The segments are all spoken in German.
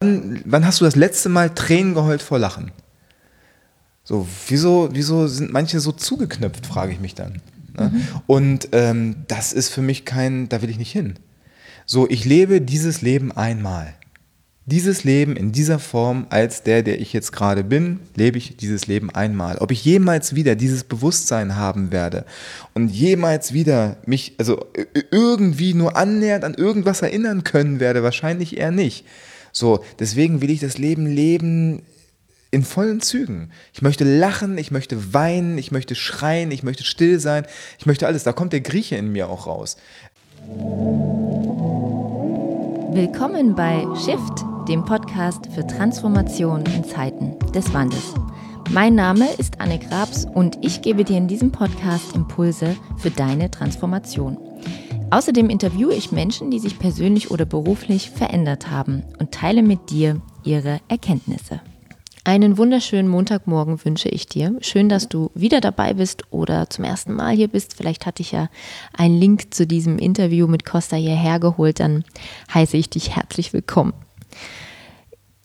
Wann, wann hast du das letzte Mal Tränen geheult vor Lachen? So, wieso, wieso sind manche so zugeknöpft, frage ich mich dann. Ne? Mhm. Und ähm, das ist für mich kein, da will ich nicht hin. So, ich lebe dieses Leben einmal. Dieses Leben in dieser Form als der, der ich jetzt gerade bin, lebe ich dieses Leben einmal. Ob ich jemals wieder dieses Bewusstsein haben werde und jemals wieder mich, also irgendwie nur annähernd an irgendwas erinnern können werde, wahrscheinlich eher nicht. So, deswegen will ich das Leben leben in vollen Zügen. Ich möchte lachen, ich möchte weinen, ich möchte schreien, ich möchte still sein, ich möchte alles. Da kommt der Grieche in mir auch raus. Willkommen bei Shift dem Podcast für Transformation in Zeiten des Wandels. Mein Name ist Anne Grabs und ich gebe dir in diesem Podcast Impulse für deine Transformation. Außerdem interviewe ich Menschen, die sich persönlich oder beruflich verändert haben und teile mit dir ihre Erkenntnisse. Einen wunderschönen Montagmorgen wünsche ich dir. Schön, dass du wieder dabei bist oder zum ersten Mal hier bist. Vielleicht hatte ich ja einen Link zu diesem Interview mit Costa hierher geholt. Dann heiße ich dich herzlich willkommen.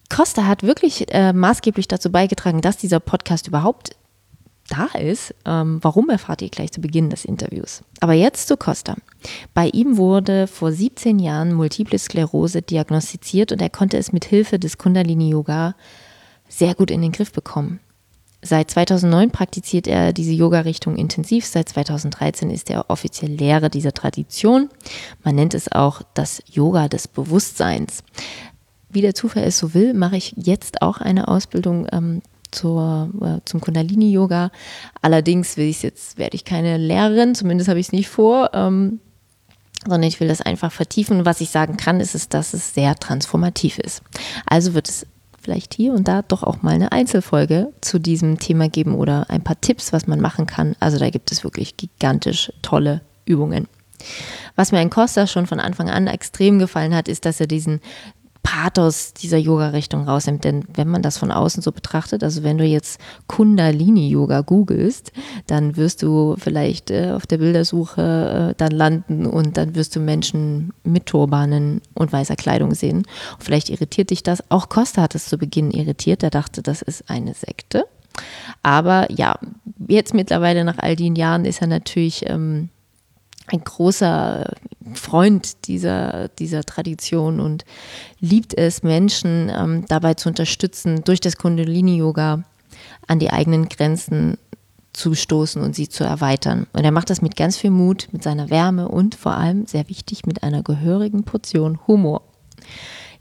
Costa hat wirklich äh, maßgeblich dazu beigetragen, dass dieser Podcast überhaupt da ist. Ähm, warum erfahrt ihr gleich zu Beginn des Interviews. Aber jetzt zu Costa. Bei ihm wurde vor 17 Jahren Multiple Sklerose diagnostiziert und er konnte es mit Hilfe des Kundalini Yoga sehr gut in den Griff bekommen. Seit 2009 praktiziert er diese Yoga-Richtung intensiv. Seit 2013 ist er offiziell Lehrer dieser Tradition. Man nennt es auch das Yoga des Bewusstseins wie der Zufall es so will, mache ich jetzt auch eine Ausbildung ähm, zur, äh, zum Kundalini-Yoga. Allerdings will ich jetzt, werde ich keine Lehrerin, zumindest habe ich es nicht vor, ähm, sondern ich will das einfach vertiefen. Was ich sagen kann, ist es, dass es sehr transformativ ist. Also wird es vielleicht hier und da doch auch mal eine Einzelfolge zu diesem Thema geben oder ein paar Tipps, was man machen kann. Also da gibt es wirklich gigantisch tolle Übungen. Was mir an Costa schon von Anfang an extrem gefallen hat, ist, dass er diesen Pathos dieser Yoga-Richtung rausnimmt. Denn wenn man das von außen so betrachtet, also wenn du jetzt Kundalini-Yoga googelst, dann wirst du vielleicht äh, auf der Bildersuche äh, dann landen und dann wirst du Menschen mit Turbanen und weißer Kleidung sehen. Und vielleicht irritiert dich das. Auch Costa hat es zu Beginn irritiert. Er dachte, das ist eine Sekte. Aber ja, jetzt mittlerweile nach all den Jahren ist er natürlich ähm, ein großer Freund dieser, dieser Tradition und liebt es, Menschen ähm, dabei zu unterstützen, durch das Kundalini-Yoga an die eigenen Grenzen zu stoßen und sie zu erweitern. Und er macht das mit ganz viel Mut, mit seiner Wärme und vor allem, sehr wichtig, mit einer gehörigen Portion Humor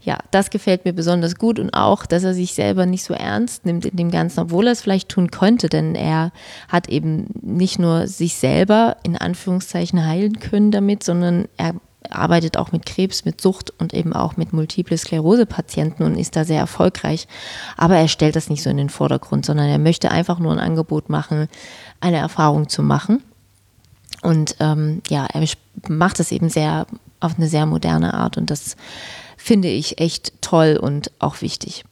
ja, das gefällt mir besonders gut und auch, dass er sich selber nicht so ernst nimmt in dem Ganzen, obwohl er es vielleicht tun könnte, denn er hat eben nicht nur sich selber in Anführungszeichen heilen können damit, sondern er arbeitet auch mit Krebs, mit Sucht und eben auch mit Multiple Sklerose-Patienten und ist da sehr erfolgreich. Aber er stellt das nicht so in den Vordergrund, sondern er möchte einfach nur ein Angebot machen, eine Erfahrung zu machen. Und ähm, ja, er macht es eben sehr auf eine sehr moderne Art und das finde ich echt toll und auch wichtig.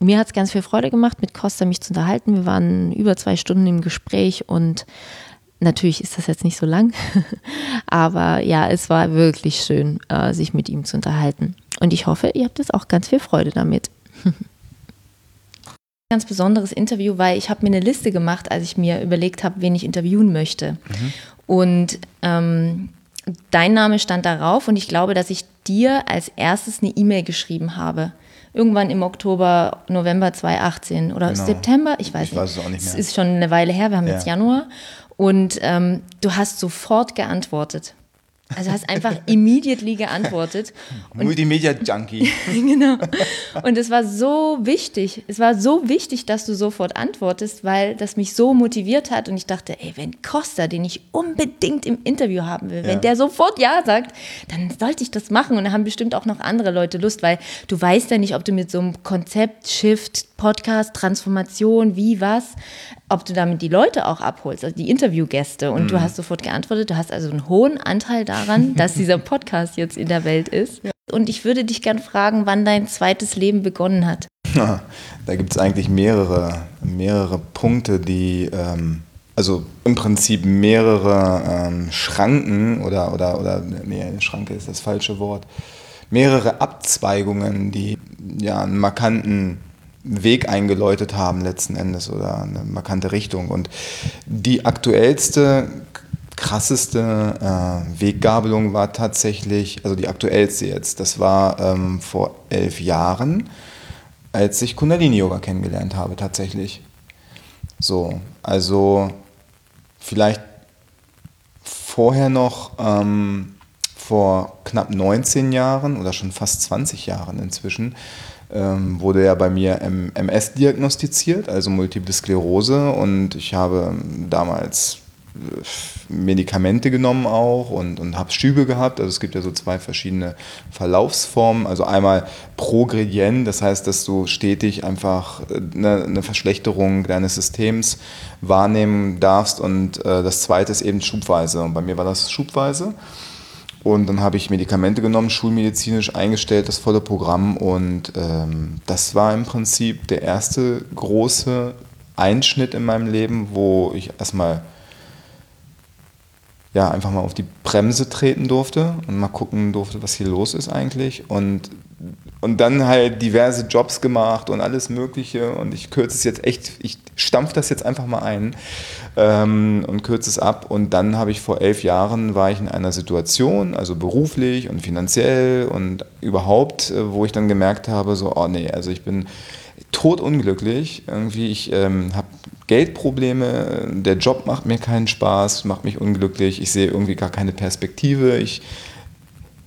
Mir hat es ganz viel Freude gemacht, mit Costa mich zu unterhalten. Wir waren über zwei Stunden im Gespräch und natürlich ist das jetzt nicht so lang, aber ja, es war wirklich schön, äh, sich mit ihm zu unterhalten. Und ich hoffe, ihr habt jetzt auch ganz viel Freude damit. ganz besonderes Interview, weil ich habe mir eine Liste gemacht, als ich mir überlegt habe, wen ich interviewen möchte. Mhm. Und ähm, dein Name stand darauf und ich glaube, dass ich dir als erstes eine E-Mail geschrieben habe. Irgendwann im Oktober, November 2018 oder genau. September, ich weiß, ich weiß es auch nicht mehr. Es ist schon eine Weile her, wir haben ja. jetzt Januar. Und ähm, du hast sofort geantwortet. Also hast einfach immediately geantwortet. Multimedia-Junkie. genau. Und es war so wichtig, es war so wichtig, dass du sofort antwortest, weil das mich so motiviert hat und ich dachte, ey, wenn Costa, den ich unbedingt im Interview haben will, ja. wenn der sofort Ja sagt, dann sollte ich das machen und da haben bestimmt auch noch andere Leute Lust, weil du weißt ja nicht, ob du mit so einem Konzept, Shift, Podcast, Transformation, wie, was, ob du damit die Leute auch abholst, also die Interviewgäste. Und mhm. du hast sofort geantwortet, du hast also einen hohen Anteil daran, dass dieser Podcast jetzt in der Welt ist. Ja. Und ich würde dich gern fragen, wann dein zweites Leben begonnen hat. Da gibt es eigentlich mehrere, mehrere Punkte, die, ähm, also im Prinzip mehrere ähm, Schranken oder, oder, oder, nee, Schranke ist das falsche Wort mehrere Abzweigungen, die ja einen markanten Weg eingeläutet haben letzten Endes oder eine markante Richtung. Und die aktuellste, krasseste äh, Weggabelung war tatsächlich, also die aktuellste jetzt, das war ähm, vor elf Jahren, als ich Kundalini-Yoga kennengelernt habe tatsächlich. So, also vielleicht vorher noch ähm, vor knapp 19 Jahren oder schon fast 20 Jahren inzwischen ähm, wurde ja bei mir MS diagnostiziert, also Multiple Sklerose und ich habe damals Medikamente genommen auch und, und habe Schübe gehabt. Also es gibt ja so zwei verschiedene Verlaufsformen. Also einmal progredient, das heißt, dass du stetig einfach eine, äh, eine Verschlechterung deines Systems wahrnehmen darfst und äh, das zweite ist eben schubweise. Und bei mir war das schubweise. Und dann habe ich Medikamente genommen, schulmedizinisch eingestellt, das volle Programm. Und ähm, das war im Prinzip der erste große Einschnitt in meinem Leben, wo ich erstmal ja, einfach mal auf die Bremse treten durfte und mal gucken durfte, was hier los ist eigentlich. Und, und dann halt diverse Jobs gemacht und alles Mögliche. Und ich kürze es jetzt echt, ich stampfe das jetzt einfach mal ein ähm, und kürze es ab. Und dann habe ich vor elf Jahren, war ich in einer Situation, also beruflich und finanziell und überhaupt, äh, wo ich dann gemerkt habe, so, oh nee, also ich bin totunglücklich. Irgendwie, ich ähm, habe Geldprobleme, der Job macht mir keinen Spaß, macht mich unglücklich, ich sehe irgendwie gar keine Perspektive. Ich,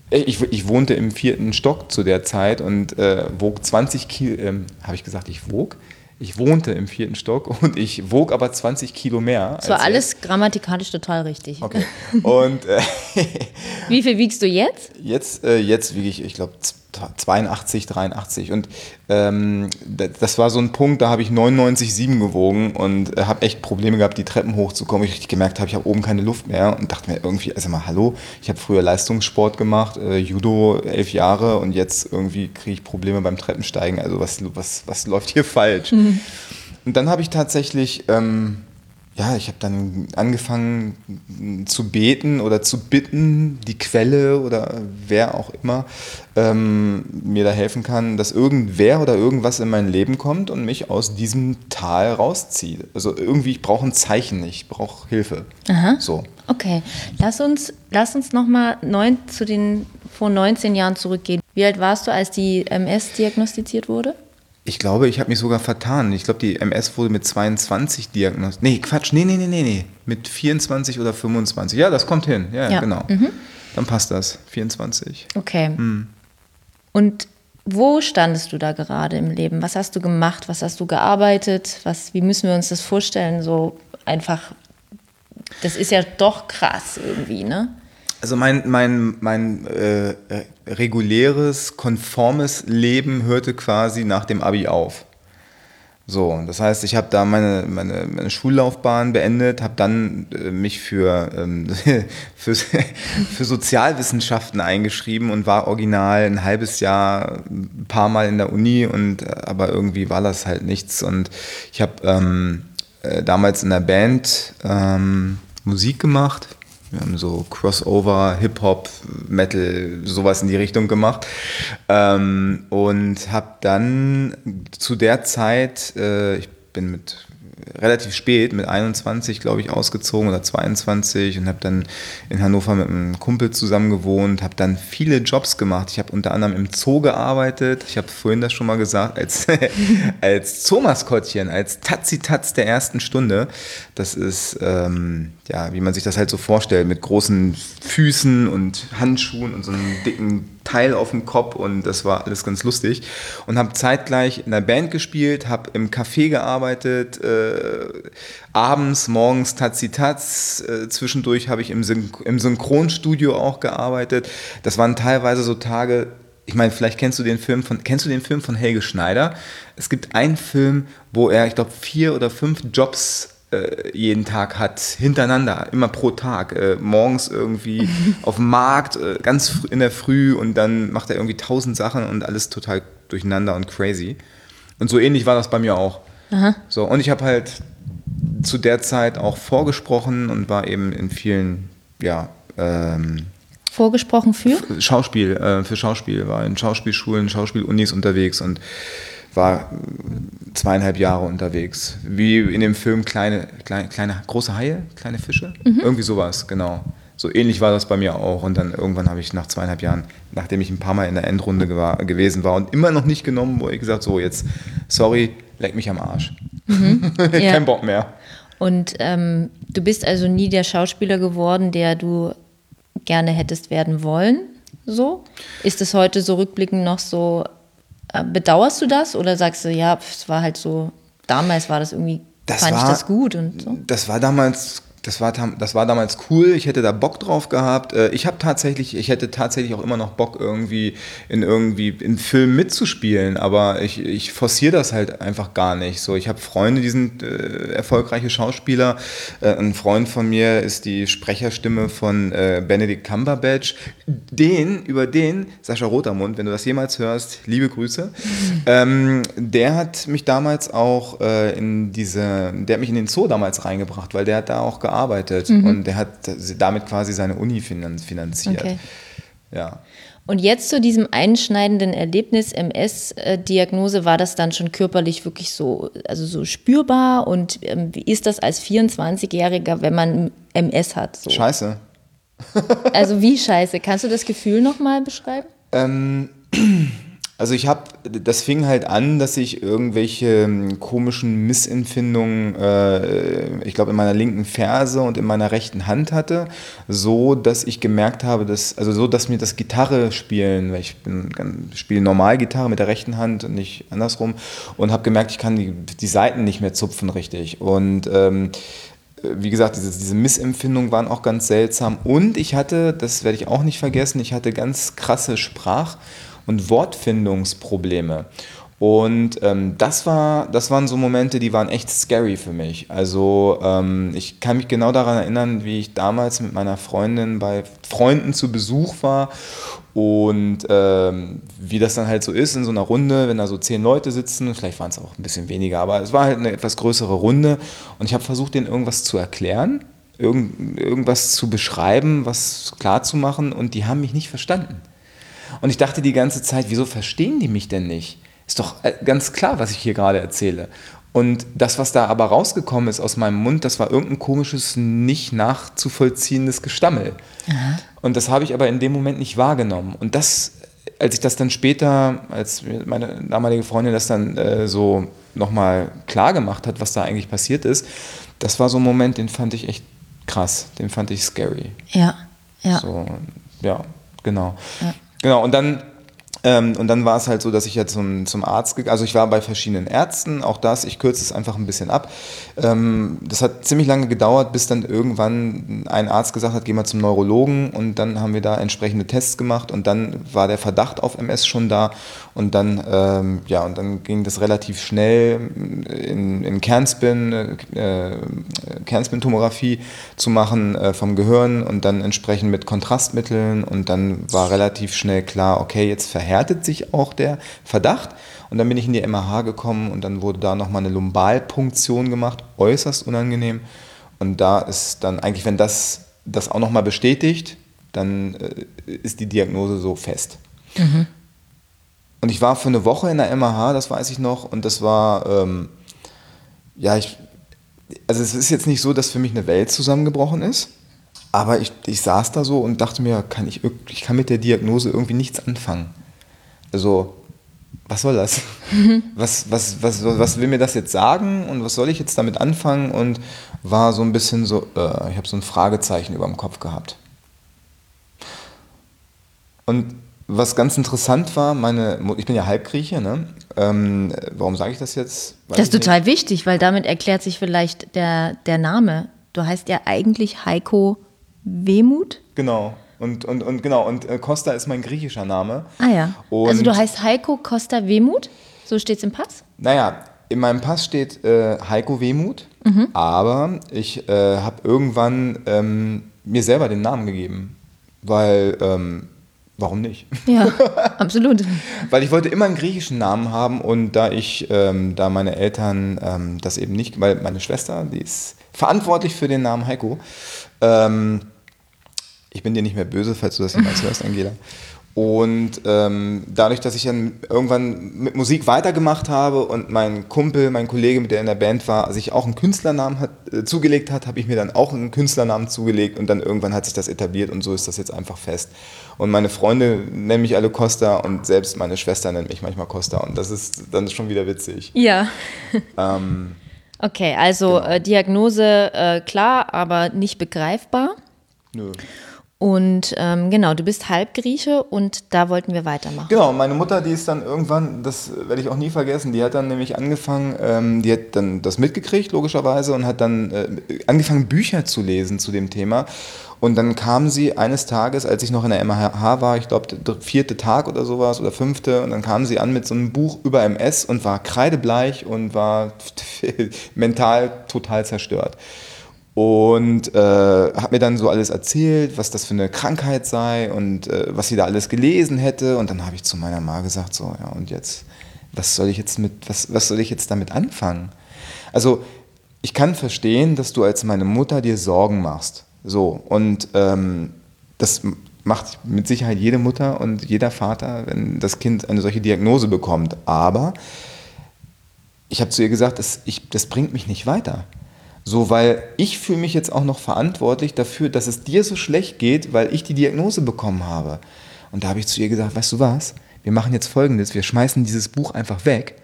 ich, ich wohnte im vierten Stock zu der Zeit und äh, wog 20 Kilo, ähm, habe ich gesagt, ich wog? Ich wohnte im vierten Stock und ich wog aber 20 Kilo mehr. Das war alles jetzt. grammatikalisch total richtig. Okay. Und äh, wie viel wiegst du jetzt? Jetzt, äh, jetzt wiege ich, ich glaube, 82, 83. Und ähm, das war so ein Punkt, da habe ich 99,7 gewogen und äh, habe echt Probleme gehabt, die Treppen hochzukommen. Ich richtig gemerkt habe, ich habe oben keine Luft mehr und dachte mir irgendwie, also mal, hallo, ich habe früher Leistungssport gemacht, äh, Judo elf Jahre und jetzt irgendwie kriege ich Probleme beim Treppensteigen. Also was, was, was läuft hier falsch? Mhm. Und dann habe ich tatsächlich ähm, ja, ich habe dann angefangen zu beten oder zu bitten, die Quelle oder wer auch immer ähm, mir da helfen kann, dass irgendwer oder irgendwas in mein Leben kommt und mich aus diesem Tal rauszieht. Also irgendwie, ich brauche ein Zeichen, ich brauche Hilfe. Aha. So. Okay, lass uns, lass uns nochmal zu den vor 19 Jahren zurückgehen. Wie alt warst du, als die MS diagnostiziert wurde? Ich glaube, ich habe mich sogar vertan. Ich glaube, die MS wurde mit 22 diagnostiziert. Nee, Quatsch, nee, nee, nee, nee, nee. Mit 24 oder 25. Ja, das kommt hin. Ja, ja. genau. Mhm. Dann passt das. 24. Okay. Mhm. Und wo standest du da gerade im Leben? Was hast du gemacht? Was hast du gearbeitet? Was, wie müssen wir uns das vorstellen? So einfach, das ist ja doch krass irgendwie, ne? Also mein, mein, mein äh, reguläres, konformes Leben hörte quasi nach dem Abi auf. So, das heißt, ich habe da meine, meine, meine Schullaufbahn beendet, habe dann äh, mich für, ähm, für, für Sozialwissenschaften eingeschrieben und war original ein halbes Jahr ein paar Mal in der Uni und äh, aber irgendwie war das halt nichts. Und ich habe ähm, äh, damals in der Band ähm, Musik gemacht wir haben so Crossover, Hip-Hop, Metal, sowas in die Richtung gemacht. Ähm, und habe dann zu der Zeit, äh, ich bin mit relativ spät, mit 21, glaube ich, ausgezogen oder 22 und habe dann in Hannover mit einem Kumpel zusammen gewohnt, habe dann viele Jobs gemacht. Ich habe unter anderem im Zoo gearbeitet. Ich habe vorhin das schon mal gesagt, als, als Zoomaskottchen, als Tatzi-Tatz der ersten Stunde. Das ist, ähm, ja, wie man sich das halt so vorstellt, mit großen Füßen und Handschuhen und so einem dicken Teil auf dem Kopf und das war alles ganz lustig. Und habe zeitgleich in der Band gespielt, habe im Café gearbeitet, äh, abends, morgens Tazi Taz, äh, zwischendurch habe ich im, Syn im Synchronstudio auch gearbeitet. Das waren teilweise so Tage, ich meine, vielleicht kennst du den Film von, kennst du den Film von Helge Schneider? Es gibt einen Film, wo er, ich glaube, vier oder fünf Jobs jeden Tag hat, hintereinander, immer pro Tag. Äh, morgens irgendwie auf dem Markt, äh, ganz in der Früh und dann macht er irgendwie tausend Sachen und alles total durcheinander und crazy. Und so ähnlich war das bei mir auch. Aha. So, und ich habe halt zu der Zeit auch vorgesprochen und war eben in vielen ja, ähm, Vorgesprochen für? Schauspiel, äh, für Schauspiel, war in Schauspielschulen, Schauspielunis unterwegs und war zweieinhalb Jahre unterwegs. Wie in dem Film kleine, kleine, kleine große Haie, kleine Fische. Mhm. Irgendwie sowas, genau. So ähnlich war das bei mir auch. Und dann irgendwann habe ich nach zweieinhalb Jahren, nachdem ich ein paar Mal in der Endrunde war, gewesen war und immer noch nicht genommen, wo ich gesagt so jetzt, sorry, leck mich am Arsch. Mhm. Kein ja. Bock mehr. Und ähm, du bist also nie der Schauspieler geworden, der du gerne hättest werden wollen? So? Ist es heute so rückblickend noch so, bedauerst du das oder sagst du, ja, es war halt so, damals war das irgendwie, das fand war, ich das gut und so? Das war damals das war, das war damals cool, ich hätte da Bock drauf gehabt. Äh, ich habe tatsächlich, ich hätte tatsächlich auch immer noch Bock, irgendwie in irgendwie in Filmen mitzuspielen, aber ich, ich forciere das halt einfach gar nicht. So, ich habe Freunde, die sind äh, erfolgreiche Schauspieler. Äh, ein Freund von mir ist die Sprecherstimme von äh, Benedict Cumberbatch. Den, über den, Sascha Rotermund, wenn du das jemals hörst, liebe Grüße. Ähm, der hat mich damals auch äh, in diese, der hat mich in den Zoo damals reingebracht, weil der hat da auch gearbeitet gearbeitet mhm. und der hat damit quasi seine Uni finanziert. Okay. Ja. Und jetzt zu diesem einschneidenden Erlebnis MS-Diagnose war das dann schon körperlich wirklich so, also so spürbar und ähm, wie ist das als 24-Jähriger, wenn man MS hat? So? Scheiße. also wie scheiße? Kannst du das Gefühl nochmal beschreiben? Ähm, also ich habe, das fing halt an, dass ich irgendwelche ähm, komischen Missempfindungen, äh, ich glaube in meiner linken Ferse und in meiner rechten Hand hatte, so dass ich gemerkt habe, dass, also so, dass mir das Gitarre spielen, weil ich spiele normal Gitarre mit der rechten Hand und nicht andersrum und habe gemerkt, ich kann die, die Seiten nicht mehr zupfen richtig und ähm, wie gesagt, diese, diese Missempfindungen waren auch ganz seltsam. Und ich hatte, das werde ich auch nicht vergessen, ich hatte ganz krasse Sprach- und Wortfindungsprobleme. Und ähm, das, war, das waren so Momente, die waren echt scary für mich. Also ähm, ich kann mich genau daran erinnern, wie ich damals mit meiner Freundin bei Freunden zu Besuch war und ähm, wie das dann halt so ist in so einer Runde, wenn da so zehn Leute sitzen, vielleicht waren es auch ein bisschen weniger, aber es war halt eine etwas größere Runde und ich habe versucht, denen irgendwas zu erklären, irgend, irgendwas zu beschreiben, was klar zu machen und die haben mich nicht verstanden. Und ich dachte die ganze Zeit, wieso verstehen die mich denn nicht? Ist doch äh, ganz klar, was ich hier gerade erzähle. Und das, was da aber rausgekommen ist aus meinem Mund, das war irgendein komisches, nicht nachzuvollziehendes Gestammel. Aha. Und das habe ich aber in dem Moment nicht wahrgenommen. Und das, als ich das dann später, als meine damalige Freundin das dann äh, so nochmal klar gemacht hat, was da eigentlich passiert ist, das war so ein Moment, den fand ich echt krass, den fand ich scary. Ja, ja. So, ja, genau. Ja. Genau, und dann ähm, und dann war es halt so, dass ich ja zum, zum Arzt gegangen Also ich war bei verschiedenen Ärzten, auch das, ich kürze es einfach ein bisschen ab. Ähm, das hat ziemlich lange gedauert, bis dann irgendwann ein Arzt gesagt hat, geh mal zum Neurologen. Und dann haben wir da entsprechende Tests gemacht und dann war der Verdacht auf MS schon da. Und dann, ähm, ja, und dann ging das relativ schnell in, in Kernspin, äh, Kernspin-Tomographie zu machen äh, vom Gehirn und dann entsprechend mit Kontrastmitteln. Und dann war relativ schnell klar, okay, jetzt verhält verhärtet sich auch der Verdacht. Und dann bin ich in die MRH gekommen und dann wurde da nochmal eine Lumbalpunktion gemacht, äußerst unangenehm. Und da ist dann eigentlich, wenn das das auch nochmal bestätigt, dann äh, ist die Diagnose so fest. Mhm. Und ich war für eine Woche in der MRH, das weiß ich noch, und das war, ähm, ja, ich, also es ist jetzt nicht so, dass für mich eine Welt zusammengebrochen ist, aber ich, ich saß da so und dachte mir, kann ich, ich kann mit der Diagnose irgendwie nichts anfangen. Also, was soll das? Was, was, was, was will mir das jetzt sagen und was soll ich jetzt damit anfangen? Und war so ein bisschen so, äh, ich habe so ein Fragezeichen über dem Kopf gehabt. Und was ganz interessant war, meine, ich bin ja Halbgrieche, ne? Ähm, warum sage ich das jetzt? Weiß das ist total nicht. wichtig, weil damit erklärt sich vielleicht der, der Name. Du heißt ja eigentlich Heiko Wehmut. Genau. Und, und, und genau, und äh, Costa ist mein griechischer Name. Ah ja. Und also du heißt Heiko Costa Wehmut? So steht es im Pass? Naja, in meinem Pass steht äh, Heiko Wehmut, mhm. aber ich äh, habe irgendwann ähm, mir selber den Namen gegeben. Weil, ähm, warum nicht? Ja, absolut. weil ich wollte immer einen griechischen Namen haben und da ich, ähm, da meine Eltern ähm, das eben nicht, weil meine Schwester, die ist verantwortlich für den Namen Heiko, ähm, Ich bin dir nicht mehr böse, falls du das jemals hörst, Angela. Und ähm, dadurch, dass ich dann irgendwann mit Musik weitergemacht habe und mein Kumpel, mein Kollege, mit der in der Band war, sich auch einen Künstlernamen hat, äh, zugelegt hat, habe ich mir dann auch einen Künstlernamen zugelegt und dann irgendwann hat sich das etabliert und so ist das jetzt einfach fest. Und meine Freunde nennen mich alle Costa und selbst meine Schwester nennt mich manchmal Costa und das ist dann schon wieder witzig. Ja. ähm, okay, also genau. äh, Diagnose äh, klar, aber nicht begreifbar. Nö. Und ähm, genau, du bist Halbgrieche und da wollten wir weitermachen. Genau, meine Mutter, die ist dann irgendwann, das werde ich auch nie vergessen, die hat dann nämlich angefangen, ähm, die hat dann das mitgekriegt, logischerweise, und hat dann äh, angefangen, Bücher zu lesen zu dem Thema. Und dann kam sie eines Tages, als ich noch in der MH war, ich glaube, der vierte Tag oder sowas oder fünfte, und dann kam sie an mit so einem Buch über MS und war kreidebleich und war mental total zerstört und äh, hat mir dann so alles erzählt, was das für eine Krankheit sei und äh, was sie da alles gelesen hätte. Und dann habe ich zu meiner Ma gesagt, so, ja, und jetzt, was soll ich jetzt mit, was, was soll ich jetzt damit anfangen? Also, ich kann verstehen, dass du als meine Mutter dir Sorgen machst. So, und ähm, das macht mit Sicherheit jede Mutter und jeder Vater, wenn das Kind eine solche Diagnose bekommt. Aber ich habe zu ihr gesagt, das, ich, das bringt mich nicht weiter. So, weil ich fühle mich jetzt auch noch verantwortlich dafür, dass es dir so schlecht geht, weil ich die Diagnose bekommen habe. Und da habe ich zu ihr gesagt, weißt du was, wir machen jetzt Folgendes, wir schmeißen dieses Buch einfach weg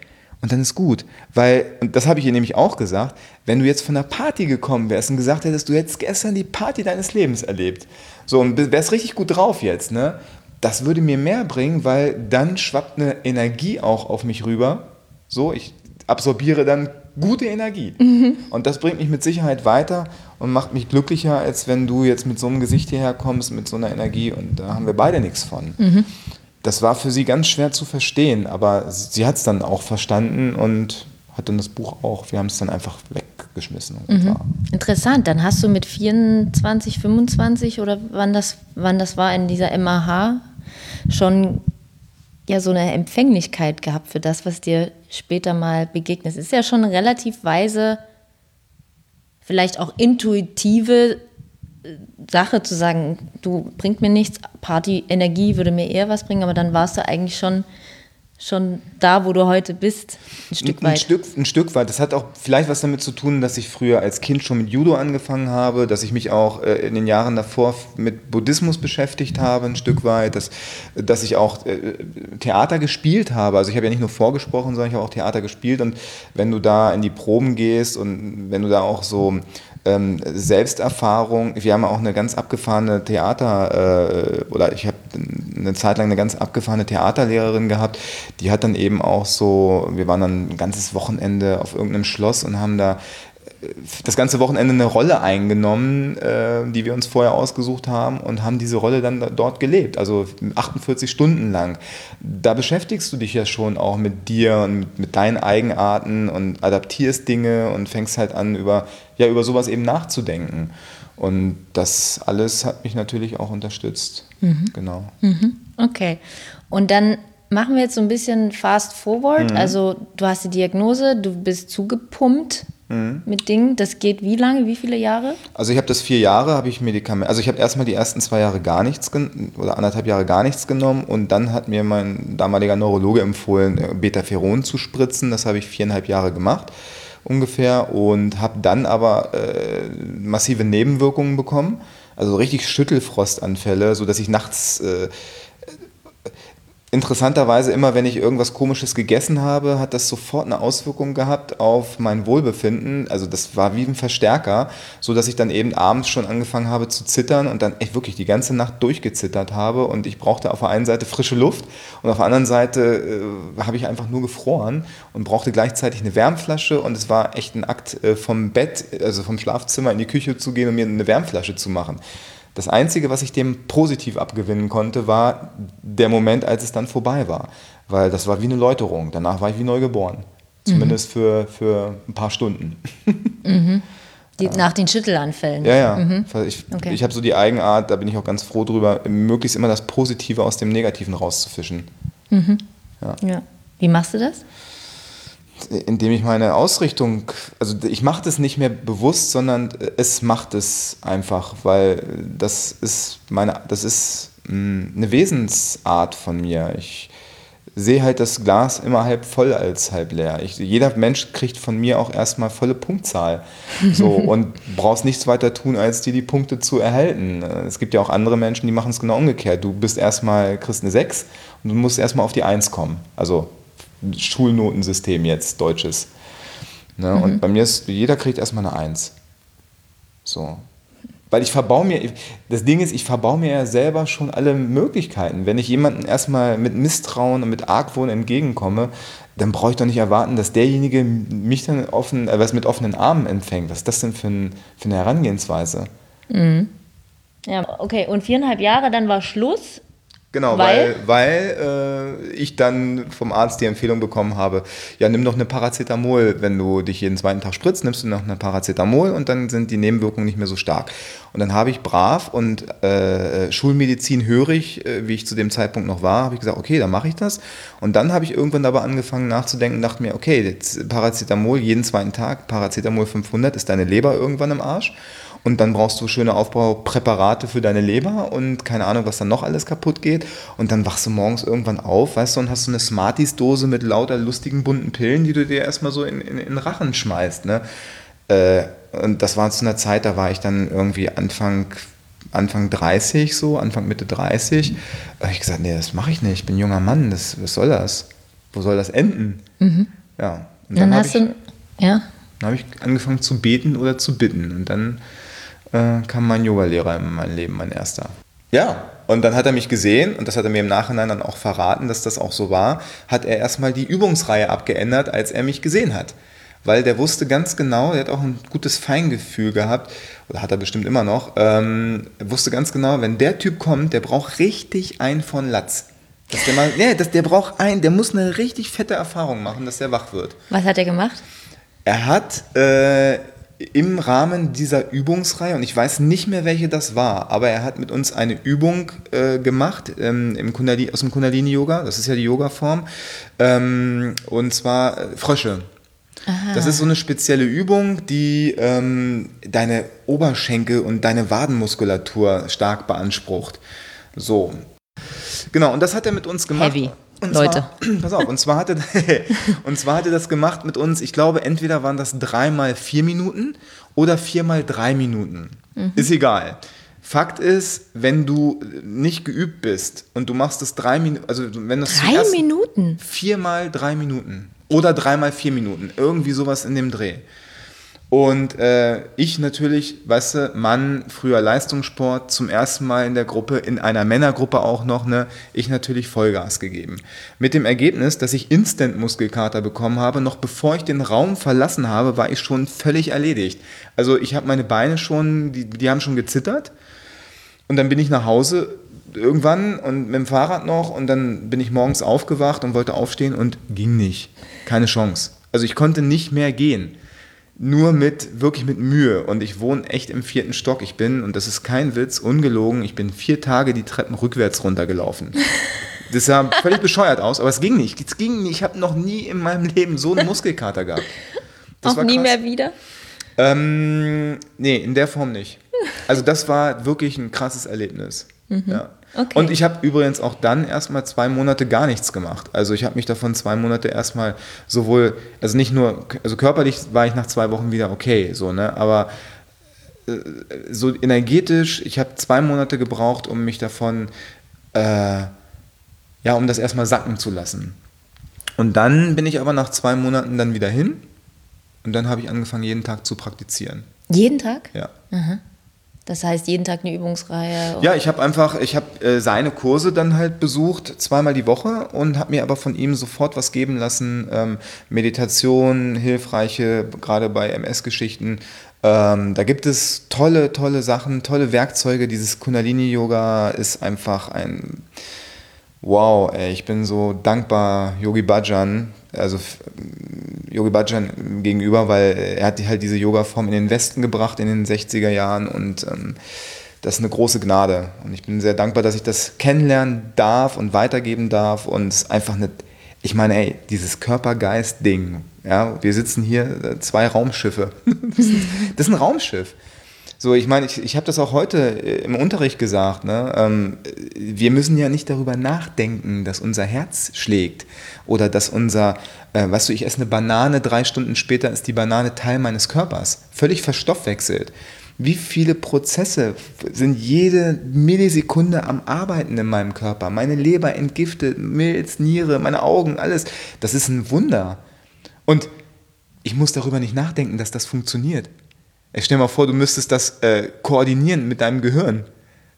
und dann ist gut. Weil, und das habe ich ihr nämlich auch gesagt, wenn du jetzt von einer Party gekommen wärst und gesagt hättest, du hättest gestern die Party deines Lebens erlebt, so, und wärst richtig gut drauf jetzt, ne? Das würde mir mehr bringen, weil dann schwappt eine Energie auch auf mich rüber. So, ich absorbiere dann gute Energie. Mhm. Und das bringt mich mit Sicherheit weiter und macht mich glücklicher, als wenn du jetzt mit so einem Gesicht hierher kommst, mit so einer Energie und da haben wir beide nichts von. Mhm. Das war für sie ganz schwer zu verstehen, aber sie hat es dann auch verstanden und hat dann das Buch auch, wir haben es dann einfach weggeschmissen. Mhm. Interessant, dann hast du mit 24, 25 oder wann das, wann das war in dieser MAH schon ja so eine Empfänglichkeit gehabt für das, was dir später mal begegnet. Ist ja schon eine relativ weise, vielleicht auch intuitive äh, Sache zu sagen, du bringt mir nichts, Party, Energie würde mir eher was bringen, aber dann warst du eigentlich schon schon da, wo du heute bist, ein Stück weit. Ein Stück, ein Stück weit. Das hat auch vielleicht was damit zu tun, dass ich früher als Kind schon mit Judo angefangen habe, dass ich mich auch äh, in den Jahren davor mit Buddhismus beschäftigt habe, ein Stück weit, dass, dass ich auch äh, Theater gespielt habe. Also ich habe ja nicht nur vorgesprochen, sondern ich habe auch Theater gespielt und wenn du da in die Proben gehst und wenn du da auch so ähm, Selbsterfahrung. Wir haben auch eine ganz abgefahrene Theater, äh, oder ich habe eine Zeit lang eine ganz abgefahrene Theaterlehrerin gehabt, die hat dann eben auch so, wir waren dann ein ganzes Wochenende auf irgendeinem Schloss und haben da das ganze Wochenende eine Rolle eingenommen, äh, die wir uns vorher ausgesucht haben und haben diese Rolle dann dort gelebt, also 48 Stunden lang. Da beschäftigst du dich ja schon auch mit dir und mit, mit deinen Eigenarten und adaptierst Dinge und fängst halt an, über, ja, über sowas eben nachzudenken. Und das alles hat mich natürlich auch unterstützt. Mhm. Genau. Mhm. Okay. Und dann machen wir jetzt so ein bisschen fast forward. Mhm. Also du hast die Diagnose, du bist zugepumpt mhm. mit Dingen. Das geht wie lange, wie viele Jahre? Also ich habe das vier Jahre, habe ich Medikamente, also ich habe erstmal die ersten zwei Jahre gar nichts oder anderthalb Jahre gar nichts genommen und dann hat mir mein damaliger Neurologe empfohlen, äh, Betaferon zu spritzen. Das habe ich viereinhalb Jahre gemacht ungefähr und habe dann aber äh, massive Nebenwirkungen bekommen, also richtig Schüttelfrostanfälle, sodass ich nachts äh, interessanterweise immer, wenn ich irgendwas Komisches gegessen habe, hat das sofort eine Auswirkung gehabt auf mein Wohlbefinden. Also das war wie ein Verstärker, so dass ich dann eben abends schon angefangen habe zu zittern und dann echt wirklich die ganze Nacht durchgezittert habe und ich brauchte auf der einen Seite frische Luft und auf der anderen Seite äh, habe ich einfach nur gefroren und brauchte gleichzeitig eine Wärmflasche und es war echt ein Akt äh, vom Bett, also vom Schlafzimmer in die Küche zu gehen und mir eine Wärmflasche zu machen. Das Einzige, was ich dem positiv abgewinnen konnte, war der Moment, als es dann vorbei war. Weil das war wie eine Läuterung. Danach war ich wie neu geboren. Zumindest mhm. für, für ein paar Stunden. Mhm. Die, nach den Schüttelanfällen. Ja, ja. Mhm. Ich, okay. ich habe so die Eigenart, da bin ich auch ganz froh drüber, möglichst immer das Positive aus dem Negativen rauszufischen. Mhm. Ja. ja. Wie machst du das? Indem ich meine Ausrichtung, also ich mache das nicht mehr bewusst, sondern es macht es einfach, weil das ist meine, das ist mh, eine Wesensart von mir. Ich sehe halt das Glas immer halb voll als halb leer. Ich, jeder Mensch kriegt von mir auch erstmal volle Punktzahl. So, und brauchst nichts weiter tun, als dir die Punkte zu erhalten. Es gibt ja auch andere Menschen, die machen es genau umgekehrt. Du bist erstmal, kriegst eine 6 und du musst erstmal auf die 1 kommen. Also Schulnotensystem jetzt, deutsches. Ne? Mhm. Und bei mir ist, jeder kriegt erstmal eine 1. So. Weil ich verbaue mir, das Ding ist, ich verbaue mir ja selber schon alle Möglichkeiten. Wenn ich jemandem erstmal mit Misstrauen und mit Argwohn entgegenkomme, dann brauche ich doch nicht erwarten, dass derjenige mich dann offen, äh, was mit offenen Armen empfängt. Was ist das denn für, ein, für eine Herangehensweise? Mhm. Ja, okay. Und viereinhalb Jahre, dann war Schluss. Genau, weil, weil, weil äh, ich dann vom Arzt die Empfehlung bekommen habe, ja, nimm doch eine Paracetamol, wenn du dich jeden zweiten Tag spritzt, nimmst du noch eine Paracetamol und dann sind die Nebenwirkungen nicht mehr so stark. Und dann habe ich brav und äh, Schulmedizin hörig, äh, wie ich zu dem Zeitpunkt noch war, habe ich gesagt, okay, dann mache ich das. Und dann habe ich irgendwann dabei angefangen nachzudenken dachte mir, okay, Paracetamol jeden zweiten Tag, Paracetamol 500, ist deine Leber irgendwann im Arsch? Und dann brauchst du schöne Aufbaupräparate für deine Leber und keine Ahnung, was dann noch alles kaputt geht. Und dann wachst du morgens irgendwann auf, weißt du, und hast so eine Smarties-Dose mit lauter lustigen bunten Pillen, die du dir erstmal so in, in, in den Rachen schmeißt. Ne? Äh, und das war zu einer Zeit, da war ich dann irgendwie Anfang Anfang 30, so, Anfang Mitte 30. Da habe ich gesagt, nee, das mache ich nicht. Ich bin ein junger Mann, das, was soll das? Wo soll das enden? Mhm. Ja. Und dann, dann hast ich, du, ja. Dann habe ich angefangen zu beten oder zu bitten. Und dann äh, kam mein Yogalehrer in mein Leben, mein erster. Ja, und dann hat er mich gesehen, und das hat er mir im Nachhinein dann auch verraten, dass das auch so war, hat er erstmal die Übungsreihe abgeändert, als er mich gesehen hat. Weil der wusste ganz genau, er hat auch ein gutes Feingefühl gehabt, oder hat er bestimmt immer noch, ähm, wusste ganz genau, wenn der Typ kommt, der braucht richtig einen von Latz. Dass der, mal, nee, dass der braucht einen, der muss eine richtig fette Erfahrung machen, dass der wach wird. Was hat er gemacht? Er hat äh, im Rahmen dieser Übungsreihe, und ich weiß nicht mehr, welche das war, aber er hat mit uns eine Übung äh, gemacht ähm, im Kundalini, aus dem Kundalini-Yoga, das ist ja die Yoga-Form, ähm, und zwar äh, Frösche. Aha. Das ist so eine spezielle Übung, die ähm, deine Oberschenkel und deine Wadenmuskulatur stark beansprucht. So. Genau, und das hat er mit uns gemacht. Heavy. Und Leute. Zwar, pass auf, und zwar, hatte, und zwar hatte das gemacht mit uns, ich glaube, entweder waren das dreimal vier Minuten oder viermal drei Minuten. Mhm. Ist egal. Fakt ist, wenn du nicht geübt bist und du machst es drei Minuten, also wenn das drei Minuten? Viermal drei Minuten oder dreimal vier Minuten, irgendwie sowas in dem Dreh. Und äh, ich natürlich, weißt du, Mann, früher Leistungssport, zum ersten Mal in der Gruppe, in einer Männergruppe auch noch, ne, ich natürlich Vollgas gegeben. Mit dem Ergebnis, dass ich Instant-Muskelkater bekommen habe, noch bevor ich den Raum verlassen habe, war ich schon völlig erledigt. Also ich habe meine Beine schon, die, die haben schon gezittert. Und dann bin ich nach Hause irgendwann und mit dem Fahrrad noch und dann bin ich morgens aufgewacht und wollte aufstehen und ging nicht. Keine Chance. Also ich konnte nicht mehr gehen nur mit, wirklich mit Mühe. Und ich wohne echt im vierten Stock. Ich bin, und das ist kein Witz, ungelogen, ich bin vier Tage die Treppen rückwärts runtergelaufen. Das sah völlig bescheuert aus, aber es ging nicht. Es ging nicht. Ich habe noch nie in meinem Leben so einen Muskelkater gehabt. Das Auch nie mehr wieder? Ähm, nee, in der Form nicht. Also das war wirklich ein krasses Erlebnis. Mhm. Ja. Okay. Und ich habe übrigens auch dann erstmal zwei Monate gar nichts gemacht. Also ich habe mich davon zwei Monate erstmal sowohl, also nicht nur, also körperlich war ich nach zwei Wochen wieder okay, so, ne, aber äh, so energetisch, ich habe zwei Monate gebraucht, um mich davon, äh, ja, um das erstmal sacken zu lassen. Und dann bin ich aber nach zwei Monaten dann wieder hin und dann habe ich angefangen, jeden Tag zu praktizieren. Jeden Tag? Ja. Aha. Das heißt, jeden Tag eine Übungsreihe? Ja, ich habe einfach, ich habe äh, seine Kurse dann halt besucht, zweimal die Woche und habe mir aber von ihm sofort was geben lassen. Ähm, Meditation, hilfreiche, gerade bei MS-Geschichten. Ähm, da gibt es tolle, tolle Sachen, tolle Werkzeuge. Dieses Kundalini-Yoga ist einfach ein Wow, ey, ich bin so dankbar Yogi Bhajan, also Yogi Bhajan gegenüber, weil er hat halt diese Yoga-Form in den Westen gebracht in den 60er Jahren und ähm, das ist eine große Gnade. Und ich bin sehr dankbar, dass ich das kennenlernen darf und weitergeben darf und einfach nicht, ich meine, ey, dieses Körper-Geist-Ding, Ja, wir sitzen hier, äh, zwei Raumschiffe. das ist ein Raumschiff. So, ich meine, ich, ich habe das auch heute äh, im Unterricht gesagt. Ne? Ähm, wir müssen ja nicht darüber nachdenken, dass unser Herz schlägt oder dass unser, äh, weißt du, ich esse eine Banane, drei Stunden später ist die Banane Teil meines Körpers. Völlig verstoffwechselt. Wie viele Prozesse sind jede Millisekunde am Arbeiten in meinem Körper? Meine Leber entgiftet, Milz, Niere, meine Augen, alles. Das ist ein Wunder. Und ich muss darüber nicht nachdenken, dass das funktioniert. Ich stell dir mal vor, du müsstest das äh, koordinieren mit deinem Gehirn.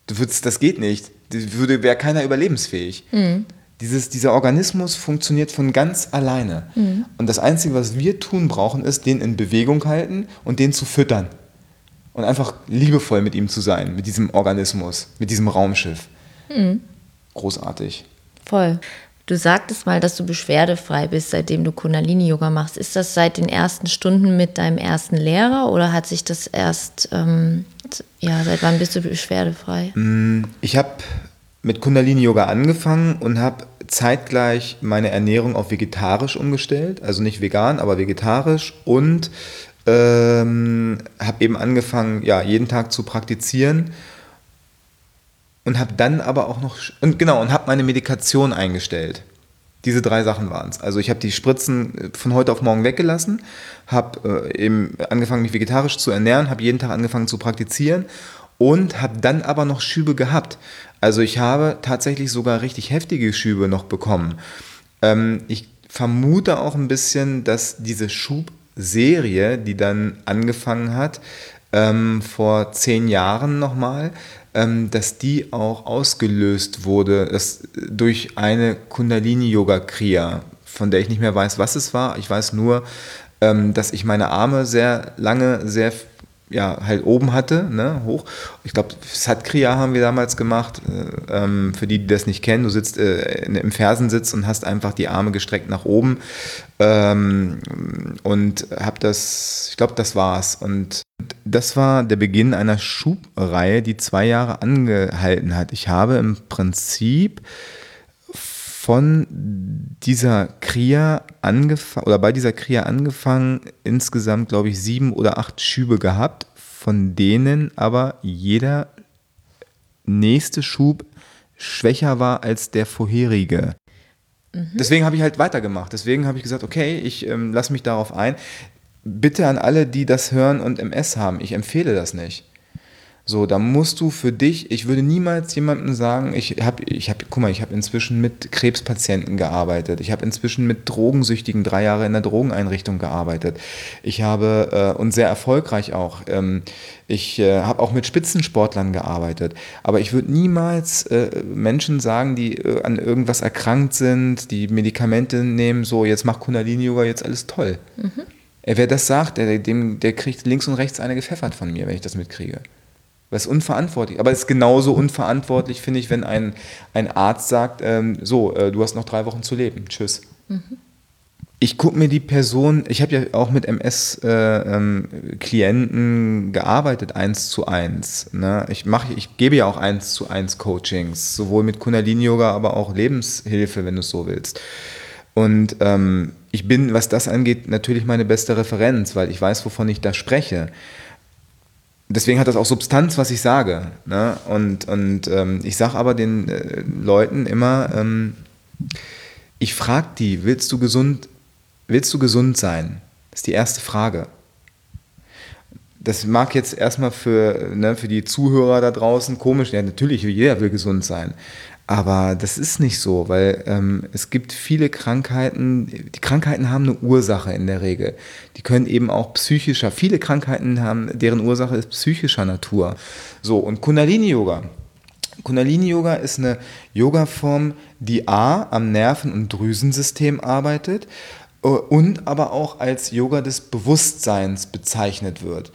Du würdest, das geht nicht. Würde wäre keiner überlebensfähig. Mhm. Dieses, dieser Organismus funktioniert von ganz alleine. Mhm. Und das Einzige, was wir tun brauchen, ist, den in Bewegung halten und den zu füttern. Und einfach liebevoll mit ihm zu sein, mit diesem Organismus, mit diesem Raumschiff. Mhm. Großartig. Voll. Du sagtest mal, dass du beschwerdefrei bist, seitdem du Kundalini-Yoga machst. Ist das seit den ersten Stunden mit deinem ersten Lehrer oder hat sich das erst, ähm, ja, seit wann bist du beschwerdefrei? Mm, ich habe mit Kundalini-Yoga angefangen und habe zeitgleich meine Ernährung auf vegetarisch umgestellt, also nicht vegan, aber vegetarisch und ähm, habe eben angefangen, ja, jeden Tag zu praktizieren und habe dann aber auch noch und genau und habe meine Medikation eingestellt. Diese drei Sachen waren es. Also ich habe die Spritzen äh, von heute auf morgen weggelassen, habe äh, eben angefangen, mich vegetarisch zu ernähren, habe jeden Tag angefangen zu praktizieren und habe dann aber noch Schübe gehabt. Also ich habe tatsächlich sogar richtig heftige Schübe noch bekommen. Ähm, ich vermute auch ein bisschen, dass diese Schubserie, die dann angefangen hat, ähm, vor zehn Jahren nochmal, dass die auch ausgelöst wurde durch eine Kundalini-Yoga-Kriya, von der ich nicht mehr weiß, was es war. Ich weiß nur, ähm, dass ich meine Arme sehr lange, sehr ja, halt oben hatte, ne, hoch. Ich glaube, Satkriya haben wir damals gemacht. Äh, ähm, für die, die das nicht kennen, du sitzt äh, im Fersensitz und hast einfach die Arme gestreckt nach oben. Ähm, und hab das, ich glaube, das war's. Und das war der Beginn einer Schubreihe, die zwei Jahre angehalten hat. Ich habe im Prinzip von dieser Kria angefangen, oder bei dieser Kria angefangen, insgesamt, glaube ich, sieben oder acht Schübe gehabt, von denen aber jeder nächste Schub schwächer war als der vorherige. Mhm. Deswegen habe ich halt weitergemacht. Deswegen habe ich gesagt, okay, ich ähm, lasse mich darauf ein. Bitte an alle, die das hören und MS haben, ich empfehle das nicht. So, da musst du für dich, ich würde niemals jemandem sagen, ich habe, ich habe, guck mal, ich habe inzwischen mit Krebspatienten gearbeitet, ich habe inzwischen mit Drogensüchtigen drei Jahre in der Drogeneinrichtung gearbeitet, ich habe äh, und sehr erfolgreich auch, ähm, ich äh, habe auch mit Spitzensportlern gearbeitet, aber ich würde niemals äh, Menschen sagen, die äh, an irgendwas erkrankt sind, die Medikamente nehmen, so jetzt mach Kundalini-Yoga, jetzt alles toll. Mhm. Wer das sagt, der, dem, der kriegt links und rechts eine gepfeffert von mir, wenn ich das mitkriege. Das ist unverantwortlich. Aber es ist genauso unverantwortlich, finde ich, wenn ein, ein Arzt sagt, ähm, so, äh, du hast noch drei Wochen zu leben. Tschüss. Mhm. Ich gucke mir die Person, ich habe ja auch mit MS-Klienten äh, ähm, gearbeitet, eins zu eins. Ne? Ich, mach, ich gebe ja auch eins zu eins Coachings, sowohl mit Kundalini-Yoga, aber auch Lebenshilfe, wenn du es so willst. Und ähm, ich bin, was das angeht, natürlich meine beste Referenz, weil ich weiß, wovon ich da spreche deswegen hat das auch Substanz, was ich sage. Ne? Und, und ähm, ich sage aber den äh, Leuten immer, ähm, ich frage die, willst du gesund, willst du gesund sein? Das ist die erste Frage. Das mag jetzt erstmal für, ne, für die Zuhörer da draußen komisch, ja natürlich, jeder will gesund sein. Aber das ist nicht so, weil ähm, es gibt viele Krankheiten, die Krankheiten haben eine Ursache in der Regel. Die können eben auch psychischer, viele Krankheiten haben, deren Ursache ist psychischer Natur. So, und Kundalini-Yoga. Kundalini-Yoga ist eine Yoga-Form, die A am Nerven- und Drüsensystem arbeitet äh, und aber auch als Yoga des Bewusstseins bezeichnet wird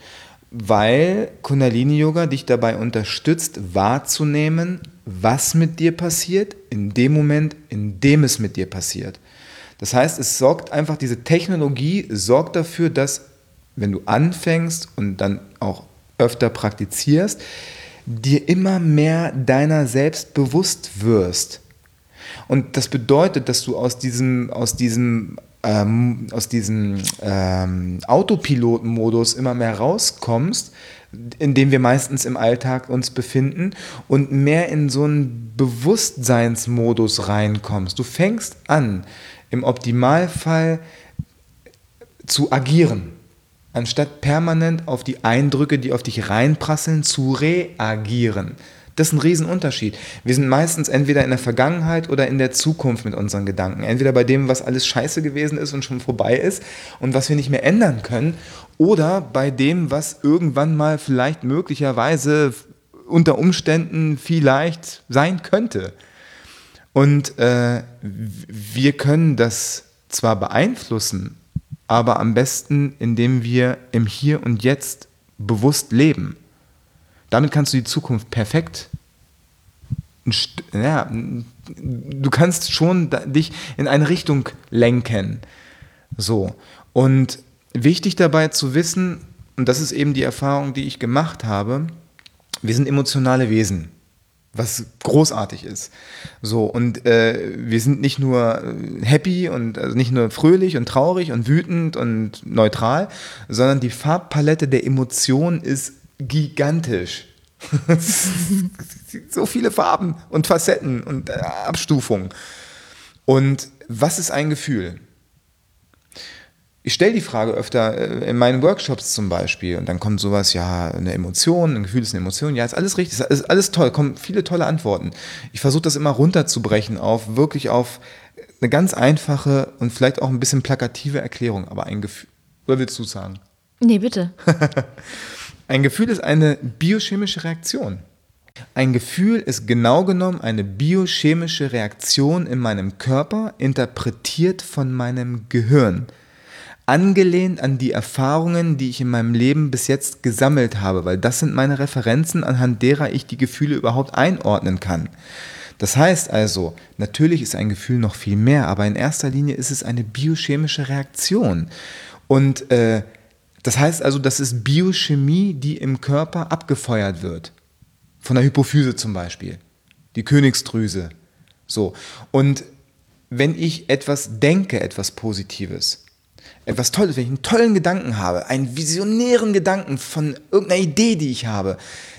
weil Kundalini-Yoga dich dabei unterstützt, wahrzunehmen, was mit dir passiert, in dem Moment, in dem es mit dir passiert. Das heißt, es sorgt einfach, diese Technologie sorgt dafür, dass, wenn du anfängst und dann auch öfter praktizierst, dir immer mehr deiner selbst bewusst wirst. Und das bedeutet, dass du aus diesem, aus diesem ähm, aus diesem ähm, Autopilotenmodus immer mehr rauskommst, in dem wir meistens im Alltag uns befinden und mehr in so einen Bewusstseinsmodus reinkommst. Du fängst an, im Optimalfall zu agieren, anstatt permanent auf die Eindrücke, die auf dich reinprasseln, zu reagieren. Das ist ein Riesenunterschied. Wir sind meistens entweder in der Vergangenheit oder in der Zukunft mit unseren Gedanken. Entweder bei dem, was alles scheiße gewesen ist und schon vorbei ist und was wir nicht mehr ändern können, oder bei dem, was irgendwann mal vielleicht möglicherweise unter Umständen vielleicht sein könnte. Und äh, wir können das zwar beeinflussen, aber am besten, indem wir im Hier und Jetzt bewusst leben. Damit kannst du die Zukunft perfekt. Ja, du kannst schon dich in eine Richtung lenken. So. Und wichtig dabei zu wissen, und das ist eben die Erfahrung, die ich gemacht habe, wir sind emotionale Wesen was großartig ist. So, und äh, wir sind nicht nur happy und also nicht nur fröhlich und traurig und wütend und neutral, sondern die Farbpalette der Emotionen ist gigantisch. so viele Farben und Facetten und äh, Abstufungen. Und was ist ein Gefühl? Ich stelle die Frage öfter äh, in meinen Workshops zum Beispiel und dann kommt sowas, ja, eine Emotion, ein Gefühl ist eine Emotion, ja, ist alles richtig, ist alles toll, kommen viele tolle Antworten. Ich versuche das immer runterzubrechen auf wirklich auf eine ganz einfache und vielleicht auch ein bisschen plakative Erklärung, aber ein Gefühl, oder willst du sagen? Nee, bitte. Ein Gefühl ist eine biochemische Reaktion. Ein Gefühl ist genau genommen eine biochemische Reaktion in meinem Körper, interpretiert von meinem Gehirn, angelehnt an die Erfahrungen, die ich in meinem Leben bis jetzt gesammelt habe, weil das sind meine Referenzen, anhand derer ich die Gefühle überhaupt einordnen kann. Das heißt also, natürlich ist ein Gefühl noch viel mehr, aber in erster Linie ist es eine biochemische Reaktion. Und äh, das heißt also, das ist Biochemie, die im Körper abgefeuert wird. Von der Hypophyse zum Beispiel. Die Königsdrüse. So. Und wenn ich etwas denke, etwas Positives, etwas Tolles, wenn ich einen tollen Gedanken habe, einen visionären Gedanken von irgendeiner Idee, die ich habe,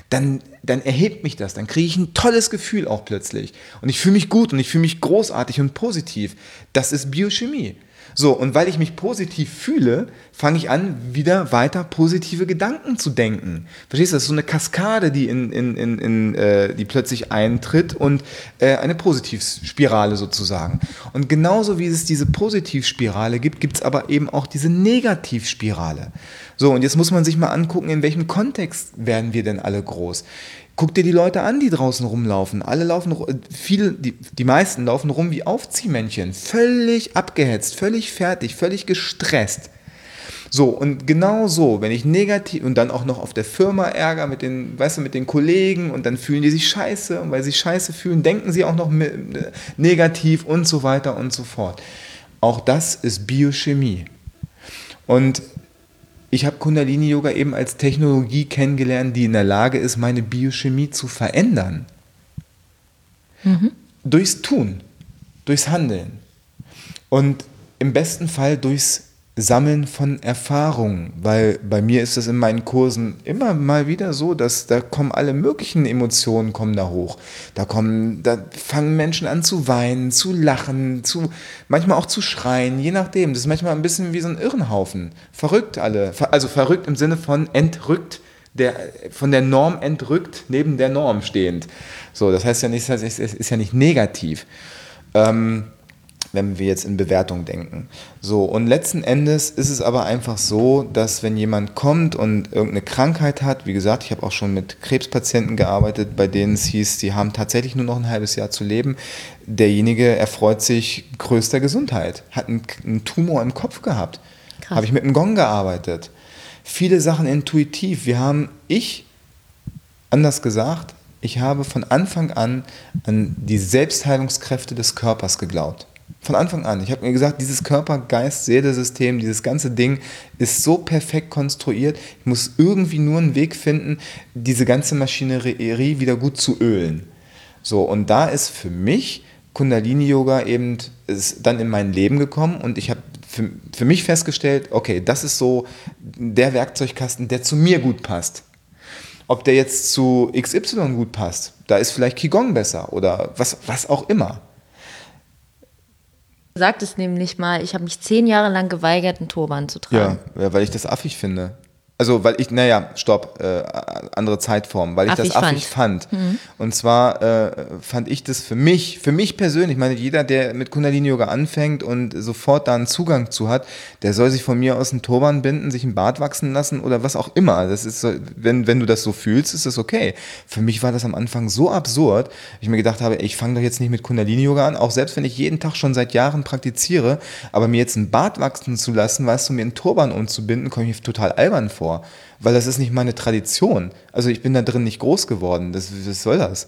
dann, dann erhebt mich das, dann kriege ich ein tolles Gefühl auch plötzlich. Und ich fühle mich gut und ich fühle mich großartig und positiv. Das ist Biochemie. So, und weil ich mich positiv fühle, fange ich an, wieder weiter positive Gedanken zu denken. Verstehst du? Das ist so eine Kaskade, die, in, in, in, in äh, die plötzlich eintritt und äh, eine Positivspirale sozusagen. Und genauso wie es diese Positivspirale gibt, gibt es aber eben auch diese Negativspirale. So, und jetzt muss man sich mal angucken, in welchem Kontext werden wir denn alle groß. Guck dir die Leute an, die draußen rumlaufen. Alle laufen, viele, die, die meisten laufen rum wie Aufziehmännchen. Völlig abgehetzt, völlig fertig, völlig gestresst. So, und genau so, wenn ich negativ und dann auch noch auf der Firma Ärger mit den, weißt du, mit den Kollegen und dann fühlen die sich scheiße und weil sie sich scheiße fühlen, denken sie auch noch negativ und so weiter und so fort. Auch das ist Biochemie. Und ich habe Kundalini Yoga eben als Technologie kennengelernt, die in der Lage ist, meine Biochemie zu verändern. Mhm. Durchs Tun, durchs Handeln und im besten Fall durchs Sammeln von Erfahrungen, weil bei mir ist es in meinen Kursen immer mal wieder so, dass da kommen alle möglichen Emotionen kommen da hoch. Da kommen, da fangen Menschen an zu weinen, zu lachen, zu manchmal auch zu schreien, je nachdem. Das ist manchmal ein bisschen wie so ein Irrenhaufen. Verrückt alle, also verrückt im Sinne von entrückt, der von der Norm entrückt, neben der Norm stehend. So, das heißt ja nicht, das ist, ja nicht negativ. Ähm, wenn wir jetzt in Bewertung denken. So, und letzten Endes ist es aber einfach so, dass wenn jemand kommt und irgendeine Krankheit hat, wie gesagt, ich habe auch schon mit Krebspatienten gearbeitet, bei denen es hieß, sie haben tatsächlich nur noch ein halbes Jahr zu leben, derjenige erfreut sich größter Gesundheit, hat einen, einen Tumor im Kopf gehabt. Habe ich mit einem Gong gearbeitet. Viele Sachen intuitiv. Wir haben, ich, anders gesagt, ich habe von Anfang an an die Selbstheilungskräfte des Körpers geglaubt. Von Anfang an. Ich habe mir gesagt, dieses Körper, Geist, Seele-System, dieses ganze Ding ist so perfekt konstruiert. Ich muss irgendwie nur einen Weg finden, diese ganze Maschinerie wieder gut zu ölen. So, und da ist für mich Kundalini-Yoga eben ist dann in mein Leben gekommen und ich habe für, für mich festgestellt, okay, das ist so der Werkzeugkasten, der zu mir gut passt. Ob der jetzt zu XY gut passt, da ist vielleicht Qigong besser oder was, was auch immer. Du sagtest nämlich mal, ich habe mich zehn Jahre lang geweigert, einen Turban zu tragen. Ja, weil ich das affig finde. Also, weil ich, naja, stopp, äh, andere Zeitform, weil ich affig das affig fand. fand. Mhm. Und zwar äh, fand ich das für mich, für mich persönlich, ich meine, jeder, der mit Kundalini-Yoga anfängt und sofort da einen Zugang zu hat, der soll sich von mir aus einen Turban binden, sich einen Bart wachsen lassen oder was auch immer. Das ist, wenn, wenn du das so fühlst, ist das okay. Für mich war das am Anfang so absurd, ich mir gedacht habe, ey, ich fange doch jetzt nicht mit Kundalini-Yoga an, auch selbst wenn ich jeden Tag schon seit Jahren praktiziere, aber mir jetzt einen Bart wachsen zu lassen, weißt du, mir einen Turban umzubinden, komme ich mir total albern vor vor, weil das ist nicht meine Tradition. Also ich bin da drin nicht groß geworden. Das, was soll das?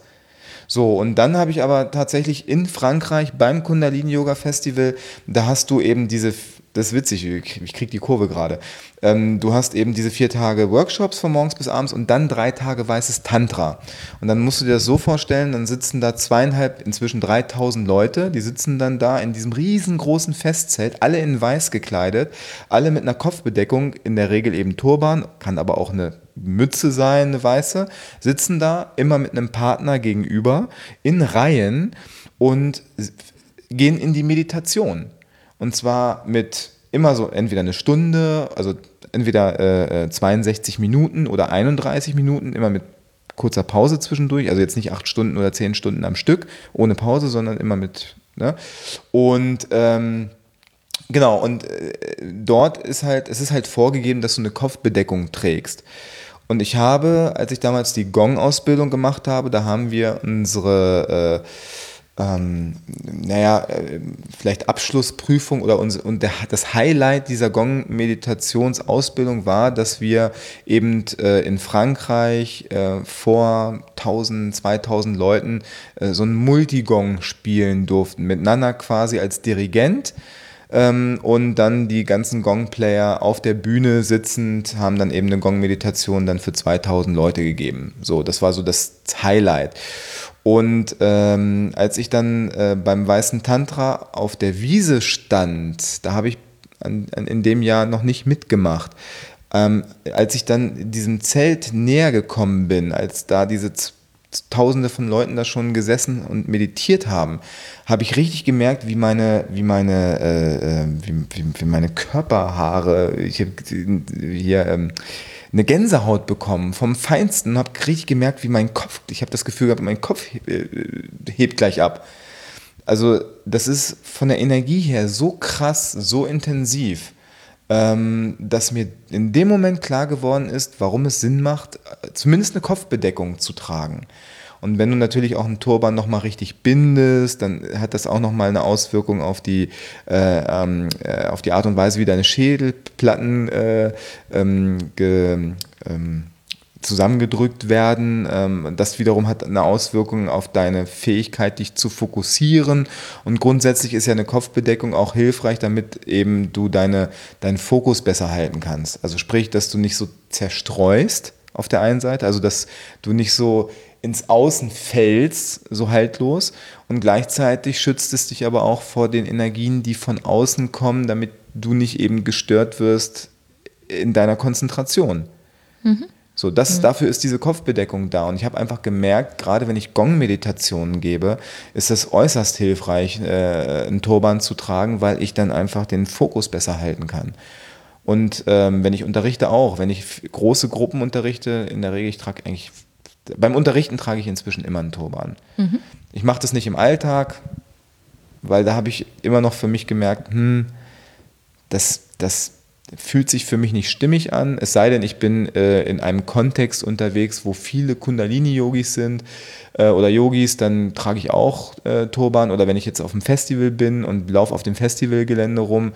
So, und dann habe ich aber tatsächlich in Frankreich beim Kundalini Yoga Festival, da hast du eben diese das ist witzig, ich kriege die Kurve gerade. Ähm, du hast eben diese vier Tage Workshops von morgens bis abends und dann drei Tage weißes Tantra. Und dann musst du dir das so vorstellen, dann sitzen da zweieinhalb, inzwischen 3000 Leute, die sitzen dann da in diesem riesengroßen Festzelt, alle in weiß gekleidet, alle mit einer Kopfbedeckung, in der Regel eben Turban, kann aber auch eine Mütze sein, eine weiße, sitzen da immer mit einem Partner gegenüber in Reihen und gehen in die Meditation. Und zwar mit immer so entweder eine Stunde, also entweder äh, 62 äh, Minuten oder 31 Minuten, immer mit kurzer Pause zwischendurch, also jetzt nicht acht Stunden oder zehn Stunden am Stück ohne Pause, sondern immer mit. Ne? Und ähm, genau, und äh, dort ist halt, es ist halt vorgegeben, dass du eine Kopfbedeckung trägst. Und ich habe, als ich damals die Gong-Ausbildung gemacht habe, da haben wir unsere äh, ähm, naja, äh, vielleicht Abschlussprüfung oder uns, und der, das Highlight dieser Gong-Meditationsausbildung war, dass wir eben äh, in Frankreich äh, vor 1000, 2000 Leuten äh, so ein Multigong spielen durften, miteinander quasi als Dirigent. Ähm, und dann die ganzen Gong-Player auf der Bühne sitzend haben dann eben eine Gong-Meditation dann für 2000 Leute gegeben. So, das war so das Highlight. Und ähm, als ich dann äh, beim Weißen Tantra auf der Wiese stand, da habe ich an, an, in dem Jahr noch nicht mitgemacht. Ähm, als ich dann diesem Zelt näher gekommen bin, als da diese Tausende von Leuten da schon gesessen und meditiert haben, habe ich richtig gemerkt, wie meine, wie meine, äh, äh wie, wie, wie, meine Körperhaare, ich habe hier ähm, eine Gänsehaut bekommen vom Feinsten und habe richtig gemerkt, wie mein Kopf, ich habe das Gefühl gehabt, mein Kopf äh, hebt gleich ab. Also das ist von der Energie her so krass, so intensiv, dass mir in dem Moment klar geworden ist, warum es Sinn macht, zumindest eine Kopfbedeckung zu tragen. Und wenn du natürlich auch einen Turban nochmal richtig bindest, dann hat das auch nochmal eine Auswirkung auf die, äh, ähm, äh, auf die Art und Weise, wie deine Schädelplatten äh, ähm, ge, ähm, zusammengedrückt werden. Ähm, das wiederum hat eine Auswirkung auf deine Fähigkeit, dich zu fokussieren. Und grundsätzlich ist ja eine Kopfbedeckung auch hilfreich, damit eben du deine, deinen Fokus besser halten kannst. Also sprich, dass du nicht so zerstreust auf der einen Seite, also dass du nicht so ins Außen fällst, so haltlos. Und gleichzeitig schützt es dich aber auch vor den Energien, die von außen kommen, damit du nicht eben gestört wirst in deiner Konzentration. Mhm. So, das, mhm. dafür ist diese Kopfbedeckung da. Und ich habe einfach gemerkt, gerade wenn ich Gong-Meditationen gebe, ist es äußerst hilfreich, äh, einen Turban zu tragen, weil ich dann einfach den Fokus besser halten kann. Und ähm, wenn ich unterrichte auch, wenn ich große Gruppen unterrichte, in der Regel, ich trage eigentlich beim Unterrichten trage ich inzwischen immer einen Turban. Mhm. Ich mache das nicht im Alltag, weil da habe ich immer noch für mich gemerkt, hm, das, das fühlt sich für mich nicht stimmig an, es sei denn, ich bin äh, in einem Kontext unterwegs, wo viele Kundalini-Yogis sind äh, oder Yogis, dann trage ich auch äh, Turban oder wenn ich jetzt auf einem Festival bin und laufe auf dem Festivalgelände rum,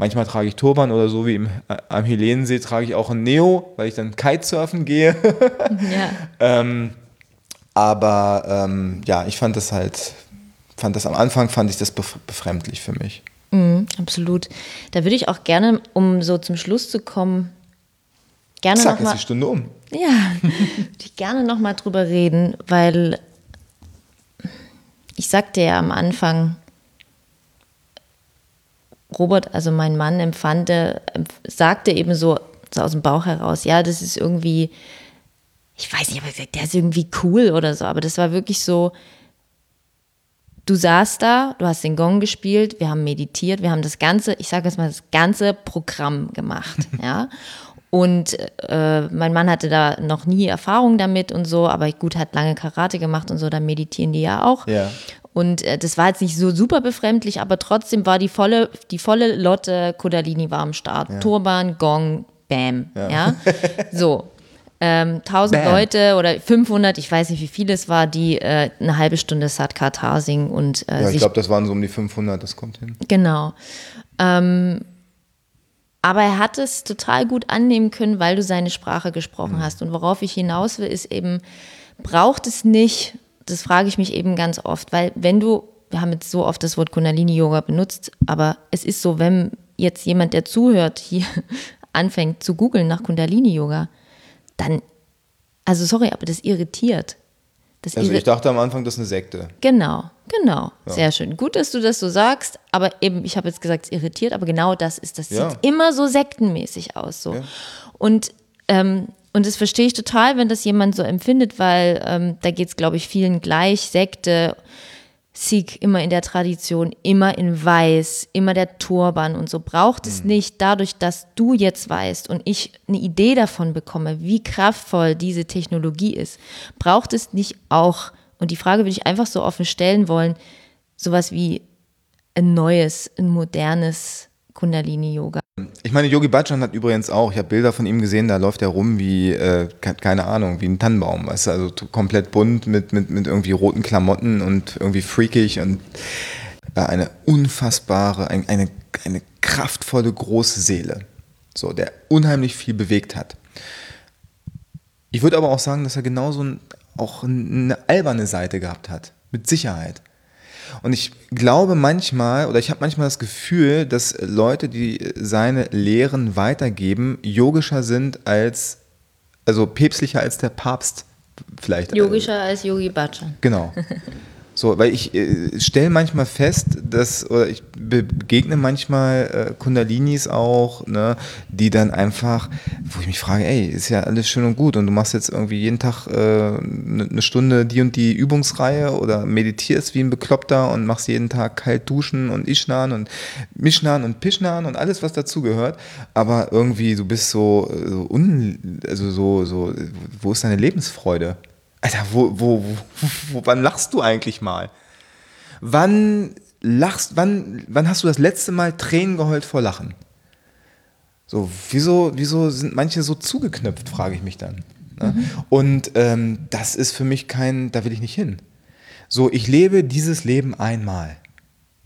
Manchmal trage ich Turban oder so wie im, äh, am Helensee trage ich auch ein Neo, weil ich dann Kitesurfen gehe. ja. ähm, aber ähm, ja, ich fand das halt, fand das am Anfang fand ich das befremdlich für mich. Mhm, absolut. Da würde ich auch gerne, um so zum Schluss zu kommen, gerne Zack, noch mal, ist die Stunde um. Ja, würde ich gerne noch mal drüber reden, weil ich sagte ja am Anfang, Robert, also mein Mann, empfand, sagte eben so, so aus dem Bauch heraus, ja, das ist irgendwie, ich weiß nicht, aber gesagt, der ist irgendwie cool oder so, aber das war wirklich so, du saßt da, du hast den Gong gespielt, wir haben meditiert, wir haben das ganze, ich sage jetzt mal, das ganze Programm gemacht, ja. Und äh, mein Mann hatte da noch nie Erfahrung damit und so, aber gut, hat lange Karate gemacht und so, da meditieren die ja auch. Ja. Und äh, das war jetzt nicht so super befremdlich, aber trotzdem war die volle, die volle Lotte Kundalini war am Start. Ja. Turban, Gong, Bam. Ja. ja? So. Ähm, 1000 Bam. Leute oder 500, ich weiß nicht, wie viele es war, die äh, eine halbe Stunde Satkatar singen und. Äh, ja, ich glaube, das waren so um die 500, das kommt hin. Genau. Ähm, aber er hat es total gut annehmen können, weil du seine Sprache gesprochen mhm. hast. Und worauf ich hinaus will, ist eben, braucht es nicht, das frage ich mich eben ganz oft, weil wenn du, wir haben jetzt so oft das Wort Kundalini-Yoga benutzt, aber es ist so, wenn jetzt jemand, der zuhört, hier anfängt zu googeln nach Kundalini-Yoga, dann, also sorry, aber das irritiert. Das also ich dachte am Anfang, das ist eine Sekte. Genau, genau. Ja. Sehr schön. Gut, dass du das so sagst, aber eben, ich habe jetzt gesagt, es irritiert, aber genau das ist, das ja. sieht immer so sektenmäßig aus. So. Ja. Und, ähm, und das verstehe ich total, wenn das jemand so empfindet, weil ähm, da geht es, glaube ich, vielen gleich, Sekte Sikh immer in der Tradition, immer in weiß, immer der Turban und so. Braucht es mhm. nicht dadurch, dass du jetzt weißt und ich eine Idee davon bekomme, wie kraftvoll diese Technologie ist, braucht es nicht auch, und die Frage würde ich einfach so offen stellen wollen, sowas wie ein neues, ein modernes Kundalini-Yoga. Ich meine, Yogi Bhajan hat übrigens auch, ich habe Bilder von ihm gesehen, da läuft er rum wie, äh, keine Ahnung, wie ein Tannenbaum, weißt du, also komplett bunt mit, mit, mit irgendwie roten Klamotten und irgendwie freakig und äh, eine unfassbare, ein, eine, eine kraftvolle große Seele, so, der unheimlich viel bewegt hat. Ich würde aber auch sagen, dass er genauso ein, auch eine alberne Seite gehabt hat, mit Sicherheit. Und ich glaube manchmal, oder ich habe manchmal das Gefühl, dass Leute, die seine Lehren weitergeben, yogischer sind als, also päpstlicher als der Papst vielleicht. Yogischer als Yogi Bhajan. Genau. So, weil ich äh, stelle manchmal fest, dass, oder ich begegne manchmal äh, Kundalinis auch, ne, die dann einfach, wo ich mich frage, ey, ist ja alles schön und gut und du machst jetzt irgendwie jeden Tag eine äh, ne Stunde die und die Übungsreihe oder meditierst wie ein Bekloppter und machst jeden Tag kalt duschen und Ishnan und Mishnan und Pishnan und alles, was dazugehört, aber irgendwie du bist so, so un, also so, so, wo ist deine Lebensfreude? Alter, wo, wo, wo, wann lachst du eigentlich mal? Wann lachst, wann, wann hast du das letzte Mal Tränen geheult vor Lachen? So, wieso, wieso sind manche so zugeknüpft, frage ich mich dann. Ne? Mhm. Und ähm, das ist für mich kein, da will ich nicht hin. So, ich lebe dieses Leben einmal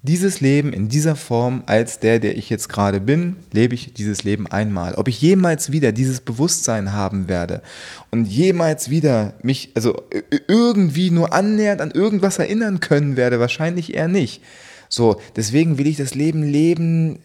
dieses Leben in dieser Form als der, der ich jetzt gerade bin, lebe ich dieses Leben einmal. Ob ich jemals wieder dieses Bewusstsein haben werde und jemals wieder mich, also irgendwie nur annähernd an irgendwas erinnern können werde, wahrscheinlich eher nicht. So, deswegen will ich das Leben leben